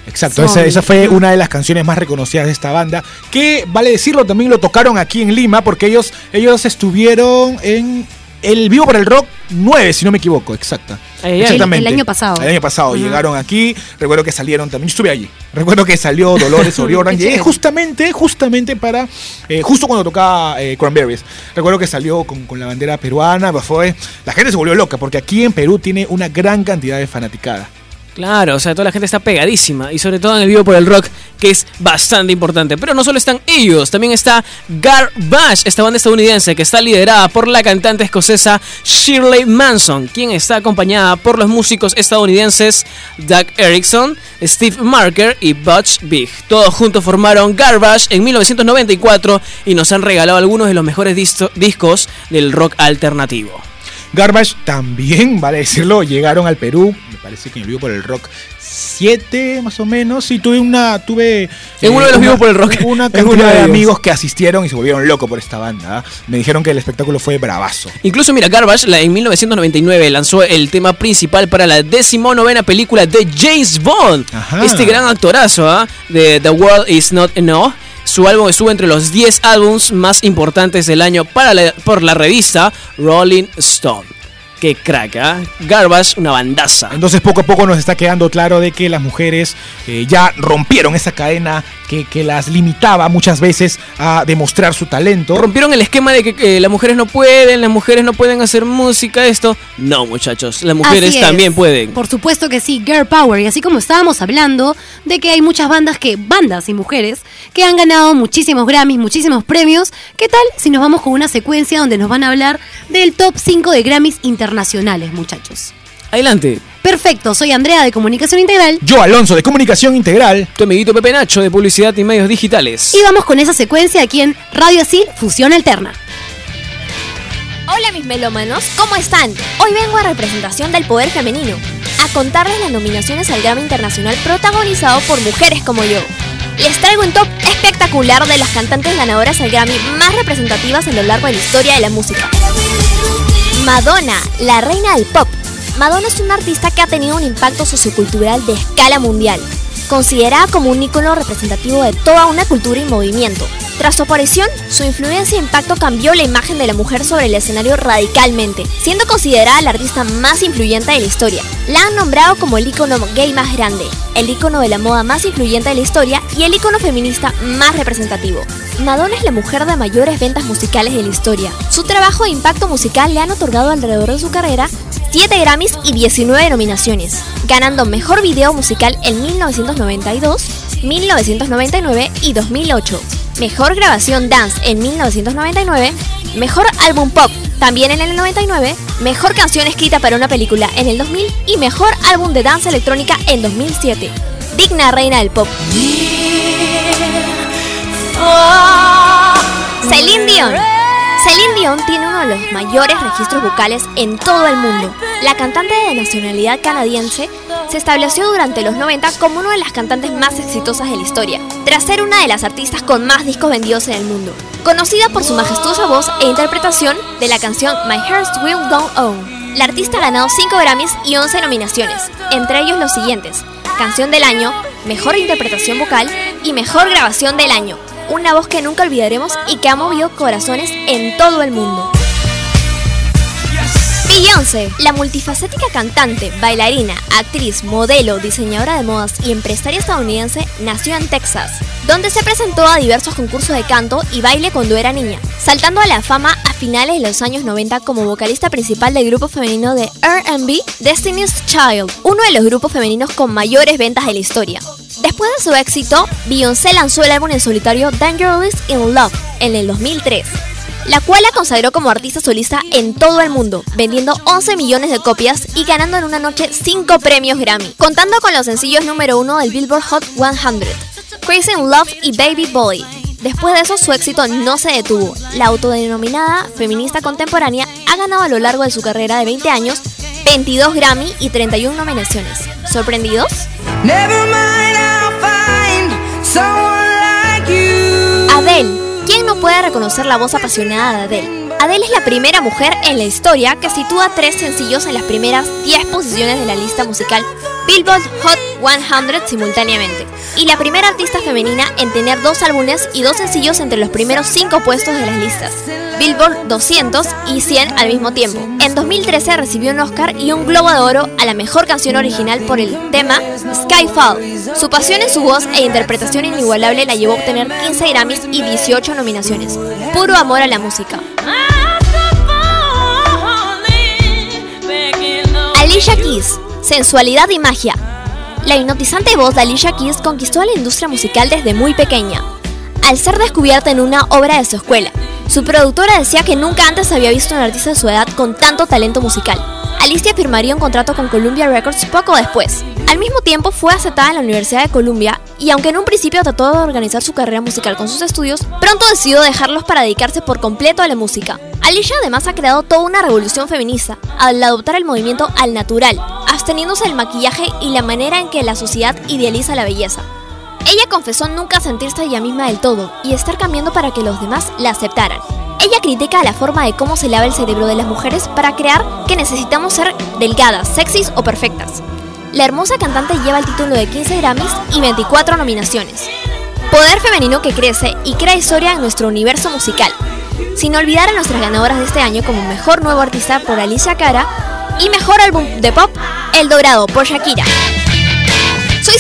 Exacto, esa, esa fue una de las canciones más reconocidas de esta banda, que vale decirlo, también lo tocaron aquí en Lima, porque ellos, ellos estuvieron en el Vivo para el Rock 9, si no me equivoco, exacta. Ay. Exactamente. El- el año pasado. El año pasado llegaron aquí, recuerdo que salieron también, yo estuve allí, recuerdo que salió Dolores *laughs* O'Riordan, llegué justamente, justamente para, eh, justo cuando tocaba eh, Cranberries, recuerdo que salió con, con la bandera peruana, pues fue, la gente se volvió loca, porque aquí en Perú tiene una gran cantidad de fanaticada. Claro, o sea, toda la gente está pegadísima y sobre todo en el vivo por el rock, que es bastante importante. Pero no solo están ellos, también está Garbage, esta banda estadounidense que está liderada por la cantante escocesa Shirley Manson, quien está acompañada por los músicos estadounidenses Doug Erickson, Steve Marker y Butch Big. Todos juntos formaron Garbage en 1994 y nos han regalado algunos de los mejores discos del rock alternativo. Garbage también, *laughs* vale decirlo, llegaron al Perú, me parece que en el Vivo por el Rock 7 más o menos. Sí, tuve una, tuve... En uno de los una- Vivos por el Rock. Una *laughs* En cantidad uno de de amigos que asistieron y se volvieron locos por esta banda. ¿ah? Me dijeron que el espectáculo fue bravazo. Incluso, mira, Garbage la- en 1999 lanzó el tema principal para la decimonovena película de James Bond. Ajá. Este gran actorazo ¿ah? de The World Is Not Enough. Su álbum estuvo entre los 10 álbums más importantes del año para la- por la revista Rolling Stone. Qué crack, ¿ah? Garbage, una bandaza. Entonces poco a poco nos está quedando claro de que las mujeres eh, ya rompieron esa cadena que, que las limitaba muchas veces a demostrar su talento. Rompieron el esquema de que, eh, las mujeres no pueden, las mujeres no pueden hacer música, esto. No, muchachos, las mujeres también pueden. Por supuesto que sí, Girl Power. Y así como estábamos hablando de que hay muchas bandas que, bandas y mujeres, que han ganado muchísimos Grammys, muchísimos premios. ¿Qué tal si nos vamos con una secuencia donde nos van a hablar del top 5 de Grammys internacionales, muchachos? Adelante, Perfecto, soy Andrea de Comunicación Integral. Yo, Alonso, de Comunicación Integral. tu amiguito Pepe Nacho de Publicidad y Medios Digitales. Y vamos con esa secuencia aquí en Radio Así, Fusión Alterna. Hola mis melómanos, ¿cómo están? Hoy vengo a representación del poder femenino, a contarles las nominaciones al Grammy Internacional protagonizado por mujeres como yo. Les traigo un top espectacular de las cantantes ganadoras al Grammy más representativas a lo largo de la historia de la música. Madonna, la reina del pop. Madonna es una artista que ha tenido un impacto sociocultural de escala mundial, considerada como un ícono representativo de toda una cultura y movimiento. Tras su aparición, su influencia e impacto cambió la imagen de la mujer sobre el escenario radicalmente, siendo considerada la artista más influyente de la historia. La han nombrado como el ícono gay más grande, el ícono de la moda más influyente de la historia y el ícono feminista más representativo. Madonna es la mujer de mayores ventas musicales de la historia. Su trabajo e impacto musical le han otorgado alrededor de su carrera 7 Grammys y 19 nominaciones, ganando Mejor Video Musical en 1992, 1999 y 2008, Mejor Grabación Dance en 1999, Mejor Álbum Pop también en el 99, Mejor Canción Escrita para una Película en el 2000 y Mejor Álbum de Danza Electrónica en 2007. Digna reina del pop. Celine Dion. Celine Dion tiene uno de los mayores registros vocales en todo el mundo. La cantante de nacionalidad canadiense se estableció durante los 90 como una de las cantantes más exitosas de la historia, tras ser una de las artistas con más discos vendidos en el mundo. Conocida por su majestuosa voz e interpretación de la canción My Heart Will Go On. La artista ha ganado 5 Grammys y 11 nominaciones, entre ellos los siguientes: Canción del Año, Mejor Interpretación Vocal y Mejor Grabación del Año. Una voz que nunca olvidaremos y que ha movido corazones en todo el mundo. Beyoncé, la multifacética cantante, bailarina, actriz, modelo, diseñadora de modas y empresaria estadounidense, nació en Texas, donde se presentó a diversos concursos de canto y baile cuando era niña, saltando a la fama a finales de los años 90 como vocalista principal del grupo femenino de R&B Destiny's Child, uno de los grupos femeninos con mayores ventas de la historia. Después de su éxito, Beyoncé lanzó el álbum en solitario Dangerous in Love en el 2003. la cual la consagró como artista solista en todo el mundo, vendiendo 11 millones de copias y ganando en una noche 5 premios Grammy, contando con los sencillos número 1 del Billboard Hot 100, Crazy in Love y Baby Boy. Después de eso, su éxito no se detuvo. La autodenominada feminista contemporánea ha ganado a lo largo de su carrera de 20 años 22 Grammy y 31 nominaciones. ¿Sorprendidos? Adele. ¿Quién no puede reconocer la voz apasionada de Adele? Adele es la primera mujer en la historia que sitúa tres sencillos en las primeras 10 posiciones de la lista musical Billboard Hot 100 simultáneamente. Y la primera artista femenina en tener dos álbumes y dos sencillos entre los primeros 5 puestos de las listas. Billboard 200 y 100 al mismo tiempo. En 2013 recibió un Oscar y un Globo de Oro a la mejor canción original por el tema Skyfall. Su pasión en su voz e interpretación inigualable la llevó a obtener 15 Grammys y 18 nominaciones. Puro amor a la música. Alicia Keys, sensualidad y magia. La hipnotizante voz de Alicia Keys conquistó a la industria musical desde muy pequeña. Al ser descubierta en una obra de su escuela, su productora decía que nunca antes había visto a un artista de su edad con tanto talento musical. Alicia firmaría un contrato con Columbia Records poco después. Al mismo tiempo fue aceptada en la Universidad de Columbia y aunque en un principio trató de organizar su carrera musical con sus estudios, pronto decidió dejarlos para dedicarse por completo a la música. Alicia además ha creado toda una revolución feminista al adoptar el movimiento al natural, absteniéndose del maquillaje y la manera en que la sociedad idealiza la belleza. Ella confesó nunca sentirse ella misma del todo y estar cambiando para que los demás la aceptaran. Ella critica la forma de cómo se lava el cerebro de las mujeres para crear que necesitamos ser delgadas, sexys o perfectas. La hermosa cantante lleva el título de 15 Grammys y 24 nominaciones. Poder femenino que crece y crea historia en nuestro universo musical. Sin olvidar a nuestras ganadoras de este año como Mejor Nuevo Artista por Alicia Cara y Mejor Álbum de Pop El Dorado por Shakira.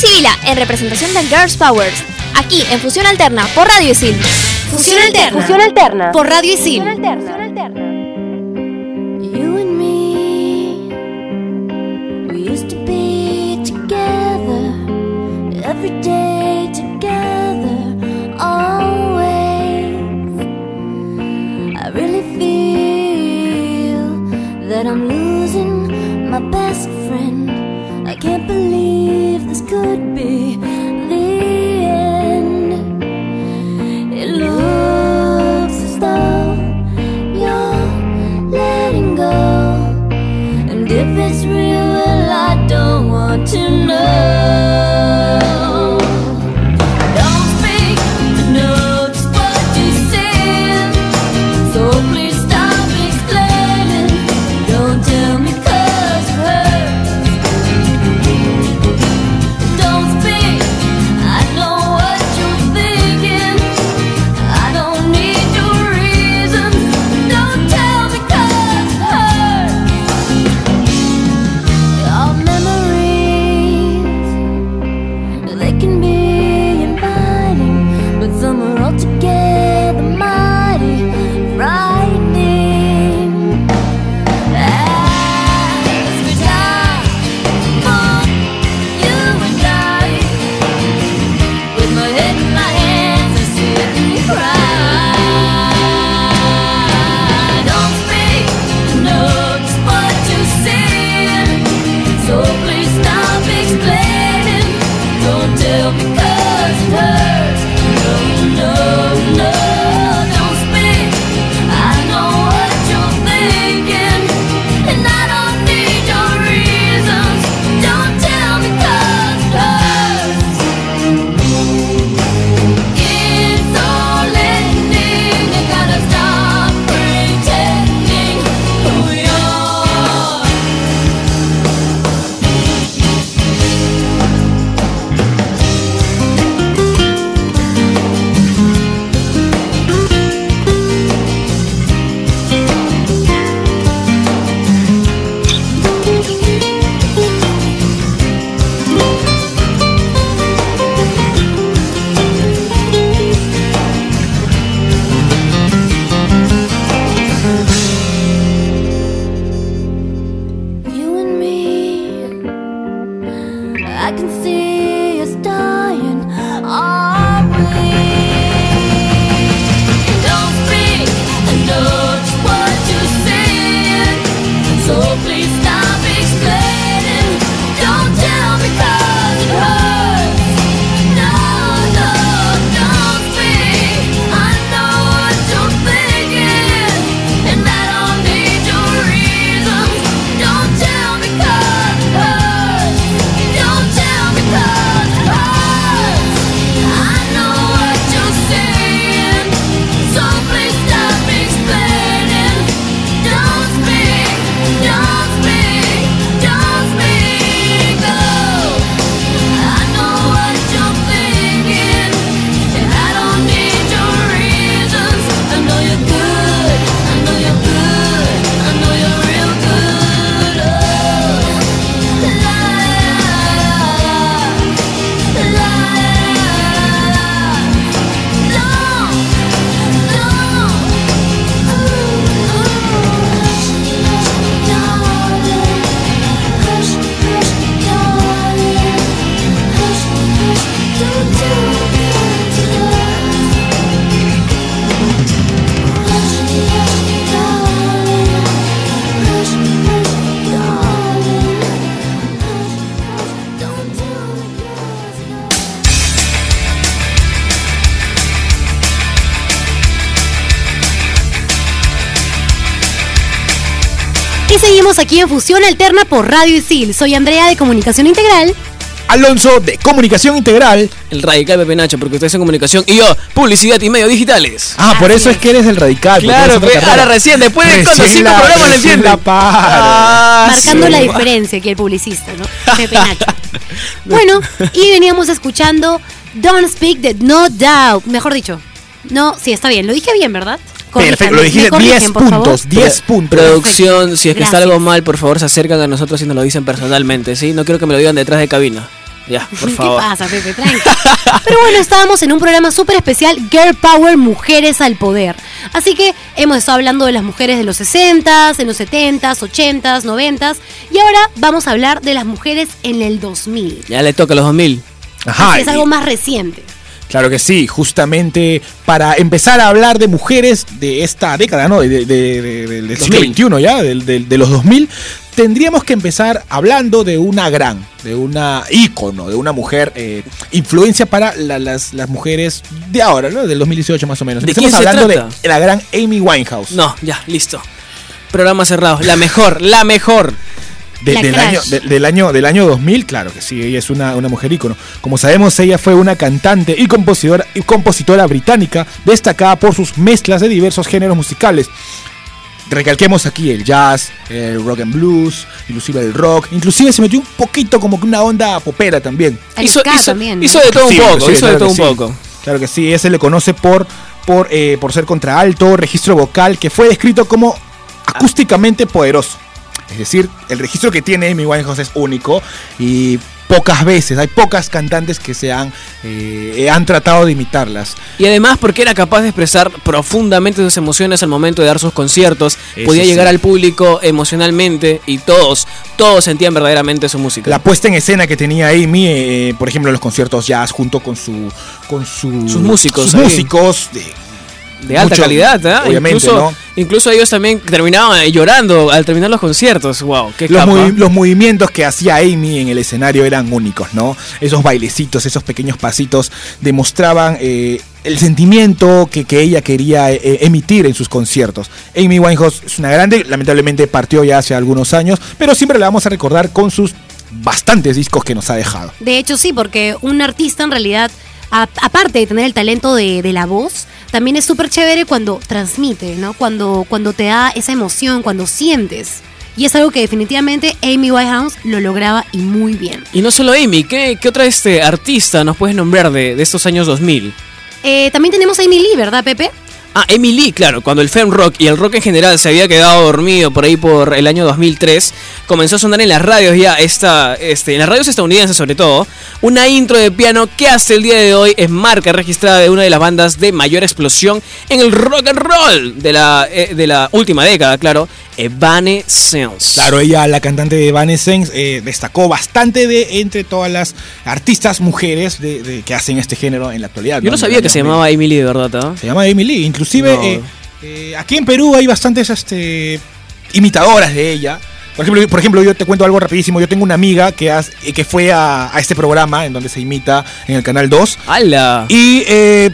Soy Sibila en representación del Girls Powers, aquí en Fusión Alterna por Radio Isil. Fusión Alterna. Fusión Alterna. Por Radio Isil. You aquí en Fusión Alterna por Radio Isil. Soy Andrea de Comunicación Integral. Alonso de Comunicación Integral. El radical Pepe Nacho, porque ustedes en comunicación y yo, publicidad y medios digitales. Ah, por eso es es. que eres el radical. Claro, ahora recién, después de Recién cinco la- programas lo recién entiende. la paro. Ah, Marcando sí. la diferencia aquí el publicista, ¿no? *laughs* Pepe Nacho. Bueno, y veníamos escuchando Don't Speak the No Doubt. Mejor dicho. No, sí, está bien. Lo dije bien, ¿verdad? Perfecto, lo dijiste me corrigen, 10 por favor. puntos, 10 puntos. Producción, si es que está algo mal, por favor se acercan a nosotros y nos lo dicen personalmente, ¿sí? No quiero que me lo digan detrás de cabina. Ya, *laughs* por favor. ¿Qué pasa, Pepe? Tranqui. Pero bueno, estábamos en un programa súper especial, Girl Power, Mujeres al Poder. Así que hemos estado hablando de las mujeres de los 60s, en los 70s, 80s, 90s. Y ahora vamos a hablar de las mujeres en el 2000. Ya le toca a los 2000. Ajá. es y- algo más reciente. Claro que sí, justamente para empezar a hablar de mujeres de esta década, ¿no? De, de- de- de- del siglo 2000. XXI ya, de los 2000, tendríamos que empezar hablando de una gran, de una ícono, de una mujer eh, influencia para la- las, las mujeres de ahora, ¿no? Del 2018 más o menos. ¿De se hablando trata? de la gran Amy Winehouse. No, ya, listo. Programa cerrado. La mejor, la mejor. De- del, año, de- del, año, del año 2000, claro que sí, ella es una, una mujer ícono. Como sabemos, ella fue una cantante y compositora, y compositora británica destacada por sus mezclas de diversos géneros musicales. Recalquemos aquí el jazz, el rock and blues, inclusive el rock, inclusive se metió un poquito como que una onda popera también. El Hizo, ska hizo- también. ¿no? hizo de todo un poco, sí, hizo de claro todo un sí. poco. Claro que sí, ella se le conoce por, por, eh, por ser contraalto, registro vocal, que fue descrito como acústicamente poderoso. Es decir, el registro que tiene Amy Winehouse es único y pocas veces, hay pocas cantantes que se han, eh, han tratado de imitarlas. Y además porque era capaz de expresar profundamente sus emociones al momento de dar sus conciertos, Eso podía llegar sí. al público emocionalmente y todos, todos sentían verdaderamente su música. La puesta en escena que tenía Amy, eh, por ejemplo, en los conciertos jazz, junto con su, con su- Sus músicos sus músicos de, de alta mucho- calidad, ¿ah? obviamente, incluso, ¿no? incluso ellos también terminaban eh, llorando al terminar los conciertos. Wow, qué Los, capa. movi- los movimientos que hacía Amy en el escenario eran únicos, ¿no? Esos bailecitos, esos pequeños pasitos demostraban eh, el sentimiento que, que ella quería eh, emitir en sus conciertos. Amy Winehouse es una grande, lamentablemente partió ya hace algunos años, pero siempre la vamos a recordar con sus bastantes discos que nos ha dejado. De hecho, sí, porque un artista en realidad, a- aparte de tener el talento de, de la voz, también es súper chévere cuando transmite, ¿no? Cuando, cuando te da esa emoción, cuando sientes. Y es algo que definitivamente Amy Winehouse lo lograba y muy bien. Y no solo Amy, ¿qué, qué otra este, artista nos puedes nombrar de, de estos años 2000? Eh, también tenemos a Amy Lee, ¿verdad, Pepe? Ah, Emily, claro, cuando el fem rock y el rock en general se había quedado dormido por ahí por el año 2003, comenzó a sonar en las radios ya, esta, este, en las radios estadounidenses sobre todo, una intro de piano que hasta el día de hoy es marca registrada de una de las bandas de mayor explosión en el rock and roll de la, eh, de la última década, claro, Evanescence. Claro, ella, la cantante de Evanescence, eh, destacó bastante de entre todas las artistas mujeres de, de- que hacen este género en la actualidad. Yo no sabía que se llamaba Emily de verdad, ¿ah? Se llama Amy Lee. Inclusive No. eh, eh, aquí en Perú hay bastantes este, imitadoras de ella. Por ejemplo, por ejemplo, yo te cuento algo rapidísimo. Yo tengo una amiga que, has- eh, que fue a, a este programa en donde se imita en el Canal 2. ¡Hala! Y eh,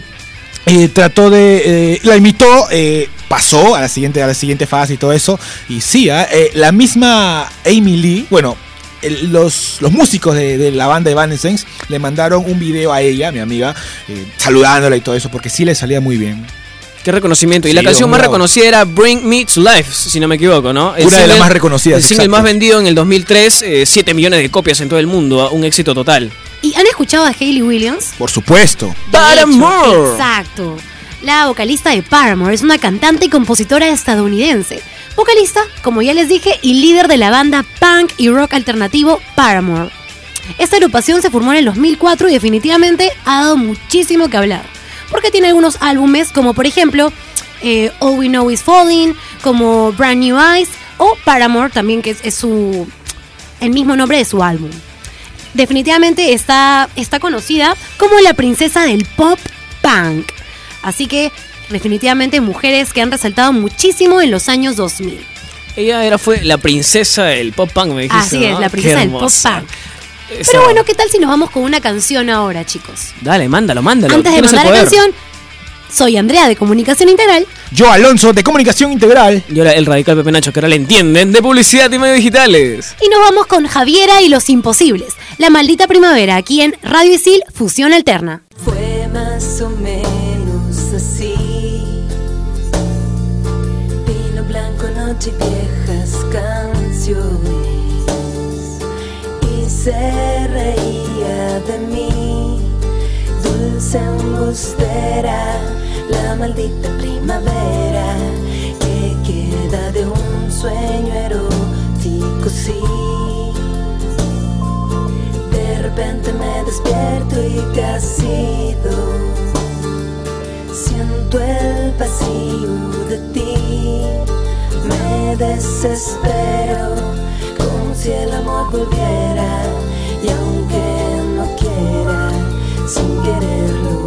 eh, trató de... eh, la imitó, eh, pasó a la, siguiente, a la siguiente fase y todo eso. Y sí, ah, eh, la misma Amy Lee, bueno... el- los, los músicos de, de la banda Evanescence le mandaron un video a ella, mi amiga, eh, saludándola y todo eso, porque sí le salía muy bien. Qué reconocimiento. Y Sí, la canción más bravo. reconocida era Bring Me to Life, si no me equivoco, ¿no? El Una de las más reconocidas, El single exacto. más vendido en el 2003, 7 millones de copias en todo el mundo, ¿ah? un éxito total. ¿Y han escuchado a Hayley Williams? Por supuesto. Paramore. Exacto. La vocalista de Paramore es una cantante y compositora estadounidense. Vocalista, como ya les dije, y líder de la banda punk y rock alternativo Paramore. Esta agrupación se formó en el 2004 y definitivamente ha dado muchísimo que hablar. Porque tiene algunos álbumes como por ejemplo eh, All We Know Is Falling, como Brand New Eyes o Paramore también que es, es su el mismo nombre de su álbum definitivamente está, está conocida como la princesa del pop punk. Así que definitivamente mujeres que han resaltado muchísimo en los años 2000. Ella era, fue la princesa del pop punk, me dijiste. Así es, ¿no? la princesa del pop punk. Esa- Pero bueno, ¿qué tal si nos vamos con una canción ahora, chicos? Dale, mándalo, mándalo. Antes de mandar la canción, soy Andrea de Comunicación Integral. Yo, Alonso, de Comunicación Integral. Y ahora el radical Pepe Nacho, que ahora le entienden, de publicidad y medios digitales. Y nos vamos con Javiera y los imposibles. La maldita primavera, aquí en Radio Isil Fusión Alterna. Fue más o menos así. Vino blanco, noche y se reía de mí. Dulce embustera, la maldita primavera que queda de un sueño erótico, sí. De repente me despierto y te has ido. Siento el vacío de ti. Me desespero si el amor volviera. Y aunque no quiera, sin quererlo,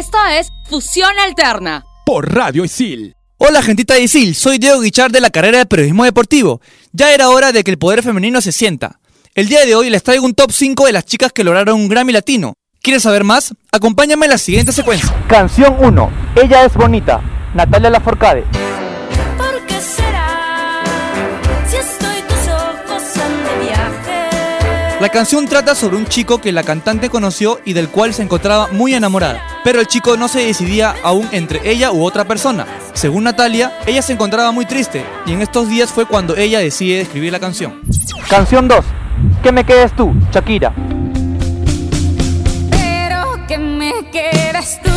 Esto es Fusión Alterna. Por Radio Isil. Hola gentita de Isil, soy Diego Guichard de la carrera de Periodismo Deportivo. Ya era hora de que el poder femenino se sienta. El día de hoy les traigo un top 5 de las chicas que lograron un Grammy Latino. ¿Quieres saber más? Acompáñame en la siguiente secuencia. Canción 1. Ella es bonita. Natalia Laforcade. La canción trata sobre un chico que la cantante conoció y del cual se encontraba muy enamorada. Pero el chico no se decidía aún entre ella u otra persona. Según Natalia, ella se encontraba muy triste y en estos días fue cuando ella decide escribir la canción. Canción 2. ¿Qué me quedes tú, Shakira? Pero que me quedes tú,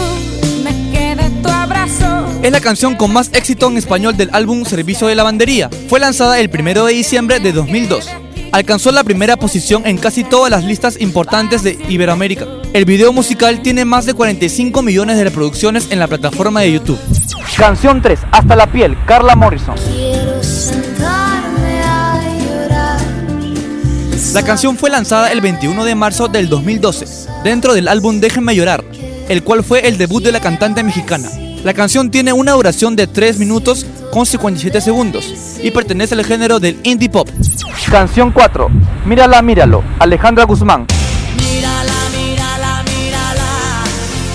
me quede tu abrazo. Es la canción con más éxito en español del álbum Servicio de Lavandería. Fue lanzada el 1 de diciembre de 2002. Alcanzó la primera posición en casi todas las listas importantes de Iberoamérica. El video musical tiene más de 45 millones de reproducciones en la plataforma de YouTube. Canción 3, Hasta la piel, Carla Morrison. La canción fue lanzada el 21 de marzo del 2012, dentro del álbum Déjenme llorar, el cual fue el debut de la cantante mexicana. La canción tiene una duración de 3 minutos con 57 segundos y pertenece al género del indie pop. Canción 4. Mírala, míralo. Alejandra Guzmán. Mírala, mírala, mírala,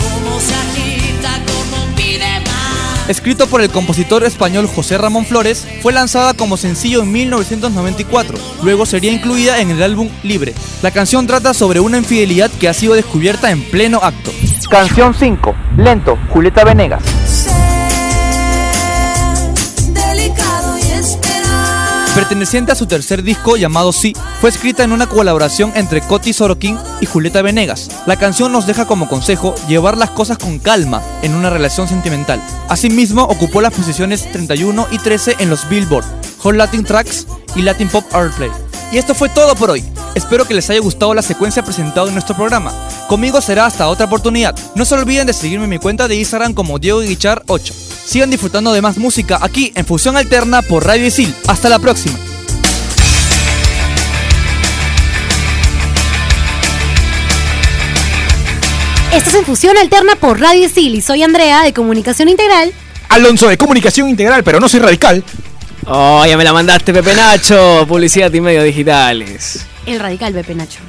cómo se agita, cómo pide más. Escrito por el compositor español José Ramón Flores, fue lanzada como sencillo en 1994. Luego sería incluida en el álbum Libre. La canción trata sobre una infidelidad que ha sido descubierta en pleno acto. Canción 5. Lento. Julieta Venegas. Delicado y esperar. Perteneciente a su tercer disco llamado Sí, fue escrita en una colaboración entre Coti Sorokin y Julieta Venegas. La canción nos deja como consejo llevar las cosas con calma en una relación sentimental. Asimismo, ocupó las posiciones 31 y 13 en los Billboard, Hot Latin Tracks y Latin Pop Airplay. Y esto fue todo por hoy. Espero que les haya gustado la secuencia presentada en nuestro programa. Conmigo será hasta otra oportunidad. No se olviden de seguirme en mi cuenta de Instagram como Diego Guichar 8. Sigan disfrutando de más música aquí en Fusión Alterna por Radio Isil. Hasta la próxima. Estás en Fusión Alterna por Radio Isil y soy Andrea de Comunicación Integral. Alonso de Comunicación Integral, pero no soy radical. Oh, ya me la mandaste, Pepe Nacho. Publicidad y medios digitales. El radical Pepe Nacho.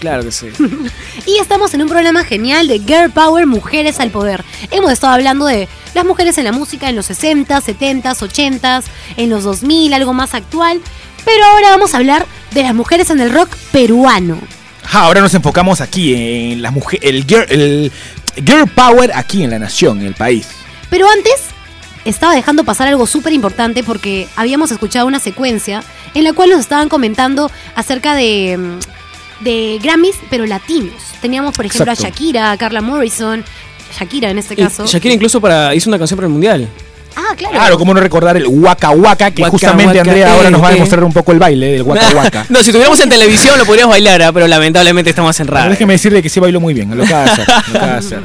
Claro que sí. *laughs* Y estamos en un programa genial de Girl Power Mujeres al Poder. Hemos estado hablando de las mujeres en la música en los 60, 70, 80, en los 2000, algo más actual. Pero ahora vamos a hablar de las mujeres en el rock peruano. Ajá, ahora nos enfocamos aquí en la mujer, el girl, el girl power aquí en la nación, en el país. Pero antes estaba dejando pasar algo súper importante porque habíamos escuchado una secuencia en la cual nos estaban comentando acerca de, mm, de Grammys, pero latinos. Teníamos, por ejemplo, Exacto. a Shakira, a Carla Morrison, Shakira en este Y caso. Shakira incluso para, hizo una canción para el mundial. Ah, claro. Claro, cómo no recordar el Waka Waka, que Waka justamente Waka, Andrea ahora nos va a demostrar un poco el baile del Waka Waka. *laughs* no, si tuviéramos en televisión lo podríamos bailar, ¿ah? pero lamentablemente estamos en radio. déjeme decirle que sí bailó muy bien, lo acaba de hacer. Lo de *laughs* hacer.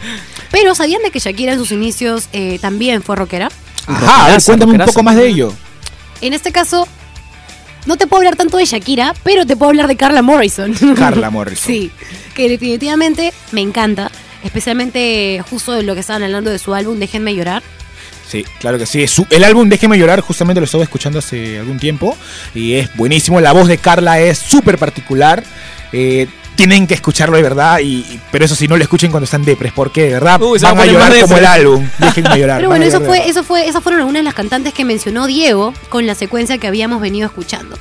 Pero ¿sabían de que Shakira en sus inicios eh, también fue rockera? Ajá, a ver, cuéntame un poco más de ello. En este caso, no te puedo hablar tanto de Shakira, pero te puedo hablar de Carla Morrison. Carla *laughs* Morrison. sí, que definitivamente me encanta, especialmente justo de lo que estaban hablando de su álbum Déjenme llorar. Sí, claro que sí. Su- el álbum Déjeme llorar, justamente lo estaba escuchando hace algún tiempo. Y es buenísimo. La voz de Carla es súper particular. Eh, tienen que escucharlo de verdad. Y, y- pero eso sí, no lo escuchen cuando están depres. Porque de verdad Uy, van va a llorar como el álbum. Déjenme llorar. Pero bueno, eso fue, eso fue, esas fueron algunas de las cantantes que mencionó Diego con la secuencia que habíamos venido escuchando.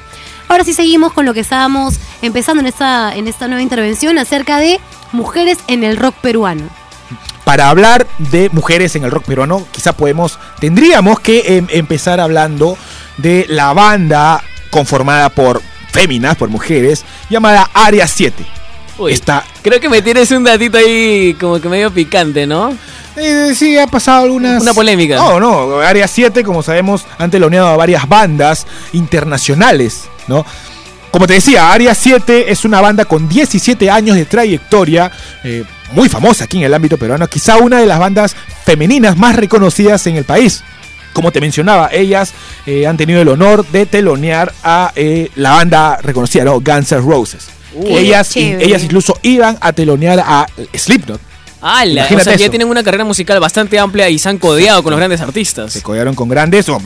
Ahora sí seguimos con lo que estábamos empezando en esta, en esta nueva intervención acerca de mujeres en el rock peruano. Para hablar de mujeres en el rock peruano, quizá podemos, tendríamos que em, empezar hablando de la banda conformada por féminas, por mujeres, llamada Área 7. Uy, Esta Creo que me tienes un datito ahí como que medio picante, ¿no? Eh, sí, ha pasado algunas. Una polémica. No, no. Área 7, como sabemos, han teloneado a varias bandas internacionales, ¿no? Como te decía, Área 7 es una banda con 17 años de trayectoria, eh, muy famosa aquí en el ámbito peruano, quizá una de las bandas femeninas más reconocidas en el país. Como te mencionaba, ellas eh, han tenido el honor de telonear a eh, la banda reconocida, ¿no? Guns N' Roses. Ellas, ellas incluso iban a telonear a Slipknot. ¡Hala! O Imagínate sea, que ya tienen una carrera musical bastante amplia y se han codeado con los grandes artistas. se codearon con grandes o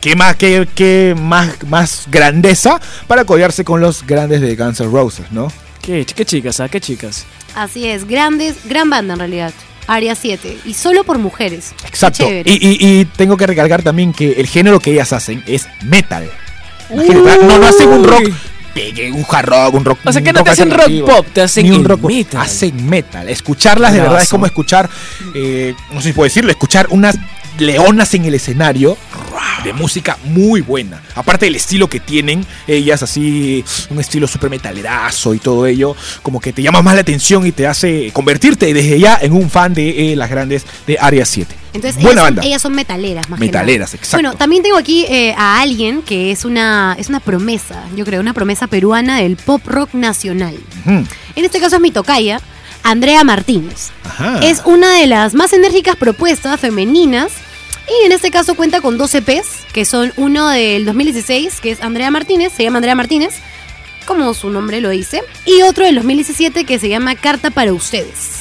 qué más qué, qué más más grandeza para codearse con los grandes de Guns N' Roses no ¿Qué, qué chicas, ah? ¿Qué chicas? Así es, grandes, gran banda en realidad. Área 7. Y solo por mujeres. Exacto y, y- y tengo que recalcar también que el género que ellas hacen es metal Imagínate, no no hacen un rock pegue, un hard rock un rock O sea, que no te hacen rock pop, te hacen un rock metal. hacen metal escucharlas de verdad es como escuchar eh, no sé si puedo decirlo escuchar unas leonas en el escenario de música muy buena. Aparte del estilo que tienen, ellas así, un estilo súper metalerazo y todo ello, como que te llama más la atención y te hace convertirte desde ya en un fan de eh, las grandes de Área 7. Entonces, Buena ellas banda. son, ellas son metaleras, más que Metaleras, nada. exacto. Bueno, también tengo aquí eh, a alguien que es una, es una promesa, yo creo, una promesa peruana del pop rock nacional. En este caso es mi tocaya, Andrea Martínez. Ajá. Es una de las más enérgicas propuestas femeninas y en este caso cuenta con dos EPs, que son uno del 2016, que es Andrea Martínez, se llama Andrea Martínez, como su nombre lo dice, y otro del 2017 que se llama Carta para ustedes.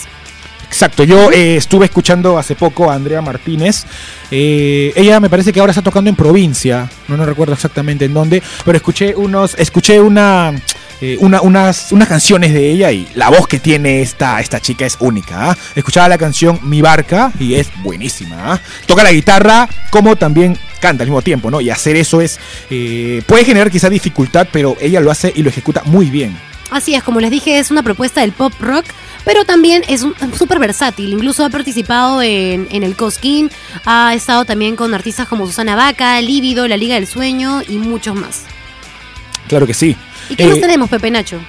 Exacto, yo eh, estuve escuchando hace poco a Andrea Martínez. Eh, ella me parece que ahora está tocando en provincia, no, no recuerdo exactamente en dónde, pero escuché unos, escuché una, eh, una- unas, unas canciones de ella y la voz que tiene esta, esta chica es única. ¿ah? Escuchaba la canción Mi Barca y es buenísima. ¿ah? Toca la guitarra como también canta al mismo tiempo, ¿no? Y hacer eso es eh, puede generar quizá dificultad, pero ella lo hace y lo ejecuta muy bien. Así es, como les dije, es una propuesta del pop rock, pero también es un- súper versátil. Incluso ha participado en, en el Cosquín, ha estado también con artistas como Susana Vaca, Lívido, La Liga del Sueño y muchos más. Claro que sí. ¿Y qué Eh, más tenemos, Pepe Nacho?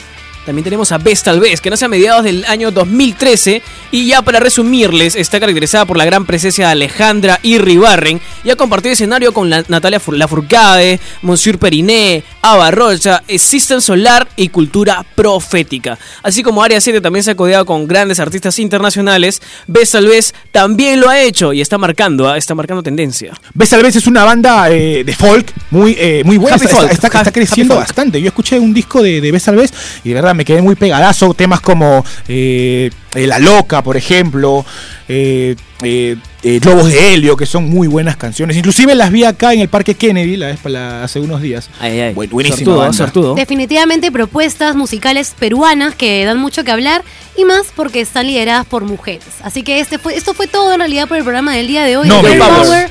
También tenemos a Best Tal Vez, que nace a mediados del año 2013 y ya para resumirles está caracterizada por la gran presencia de Alejandra Irribarren y ha compartido escenario con la- Natalia Lafourcade, Monsieur Periné, Ava Rocha, System Solar y Cultura Profética. Así como Área 7 también se ha codeado con grandes artistas internacionales, Best Tal Vez también lo ha hecho y está marcando, ah, está marcando tendencia. Ves tal vez es una banda eh, de folk muy, eh, muy buena. Está, folk, está- está happy creciendo bastante. Yo escuché un disco de, de Ves tal vez y de verdad me quedé muy pegadazo. Temas como eh, eh, La Loca, por ejemplo. eh, eh, eh, Globos de Helio, que son muy buenas canciones. Inclusive las vi acá en el Parque Kennedy la vez la- hace unos días. Buen- Sortudo, banda. sortudo. Definitivamente propuestas musicales peruanas que dan mucho que hablar y más porque están lideradas por mujeres. Así que este fue, esto fue todo en realidad por el programa del día de hoy. No me. Power,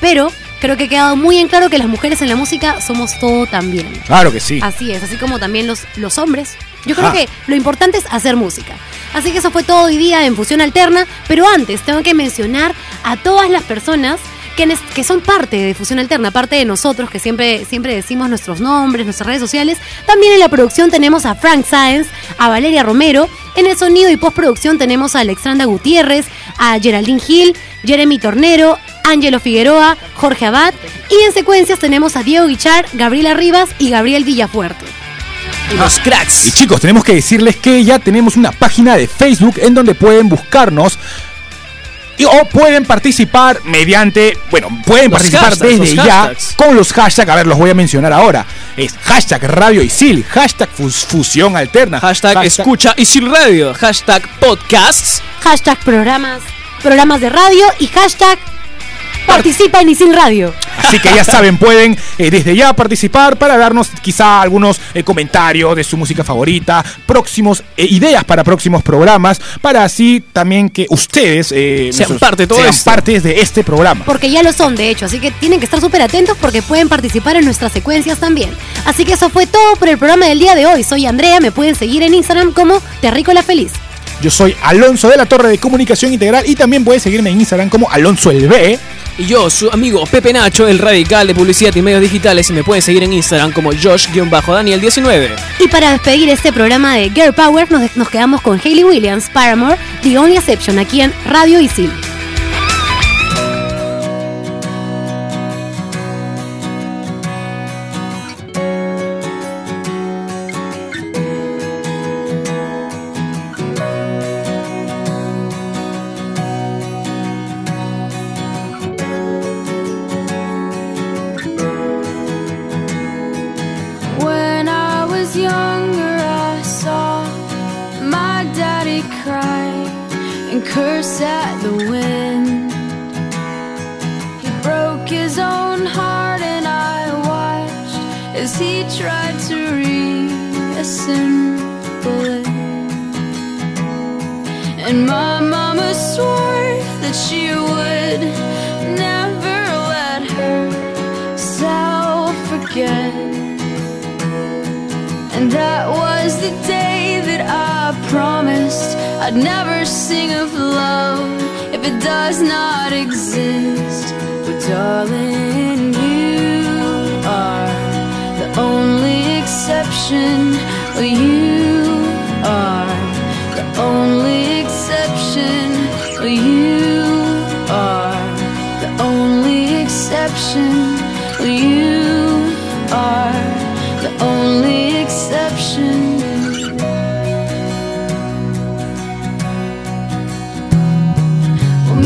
pero creo que ha quedado muy en claro que las mujeres en la música somos todo también. Claro que sí. Así es, así como también los, los hombres. Yo creo que lo importante es hacer música. Así que eso fue todo hoy día en Fusión Alterna. Pero antes tengo que mencionar a todas las personas que, son parte de Fusión Alterna, parte de nosotros, que siempre, siempre decimos nuestros nombres, nuestras redes sociales. También en la producción tenemos a Frank Sáenz, a Valeria Romero. En el sonido y postproducción tenemos a Alexandra Gutiérrez, a Geraldine Gil, Jeremy Tornero, Ángelo Figueroa, Jorge Abad. Y en secuencias tenemos a Diego Guichar, Gabriela Rivas y Gabriel Villafuerte. Los cracks. Y chicos, tenemos que decirles que ya tenemos una página de Facebook en donde pueden buscarnos. Y, o pueden participar mediante, bueno, pueden Los participar hashtags, desde ya hashtags. con los hashtags. A ver, los voy a mencionar ahora. Es hashtag Radio Isil, hashtag fus- Fusión Alterna, Hashtag, escucha Isil Radio, hashtag podcasts. hashtag programas, programas de radio y hashtag participa en Isil Radio. Así que ya saben, pueden eh, desde ya participar para darnos quizá algunos eh, comentarios de su música favorita, próximos eh, ideas para próximos programas, para así también que ustedes eh, Sean nuestros- parte de todo sean esto. partes de este programa. Porque ya lo son, de hecho, así que tienen que estar súper atentos porque pueden participar en nuestras secuencias también. Así que eso fue todo por el programa del día de hoy. Soy Andrea, me pueden seguir en Instagram como Terrícola Feliz. Yo soy Alonso de la Torre de Comunicación Integral y también puedes seguirme en Instagram como Alonso el B. Y yo, su amigo Pepe Nacho, el radical de publicidad y medios digitales, y me pueden seguir en Instagram como Josh-Daniel19. Y para despedir este programa de Girl Power, nos, nos quedamos con Hayley Williams, Paramore, The Only Exception, aquí en Radio Isil. My daddy cry and curse at the wind. He broke his own heart, and I watched as he tried to reassemble it. And my mama swore that she would never let herself forget. And that was the day I'd never sing of love if it does not exist. But darling, you are the only exception. You are the only exception. You are the only exception. You are the only exception.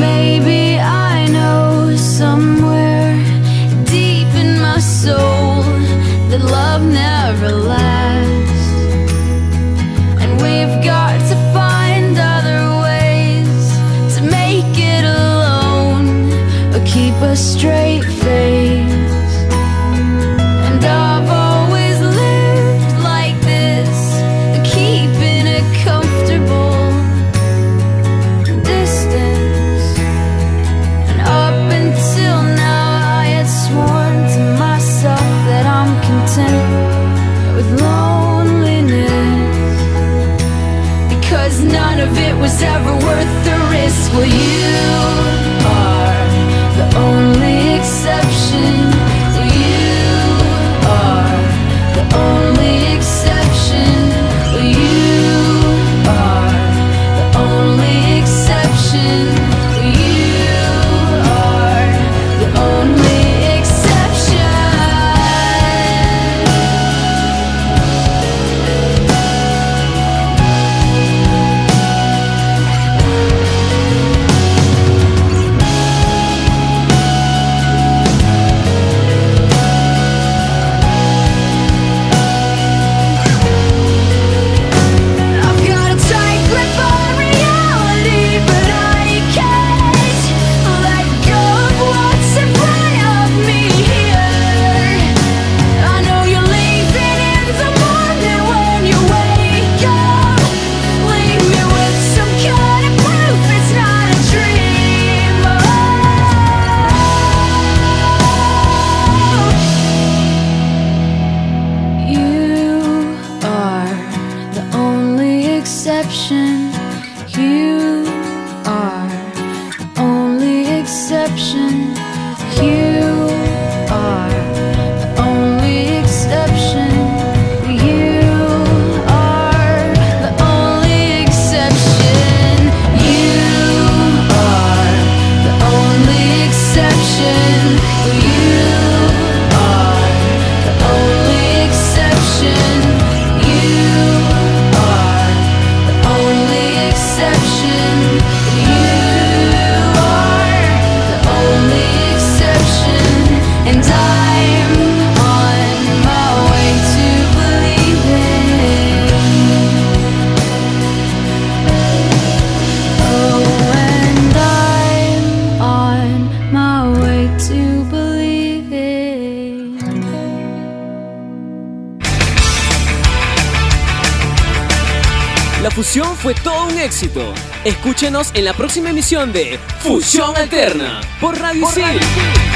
Baby, I know somewhere deep in my soul that love never lasts. And we've got to find other ways to make it alone or keep a straight face. Escúchenos en la próxima emisión de Fusión Alterna por Radio, por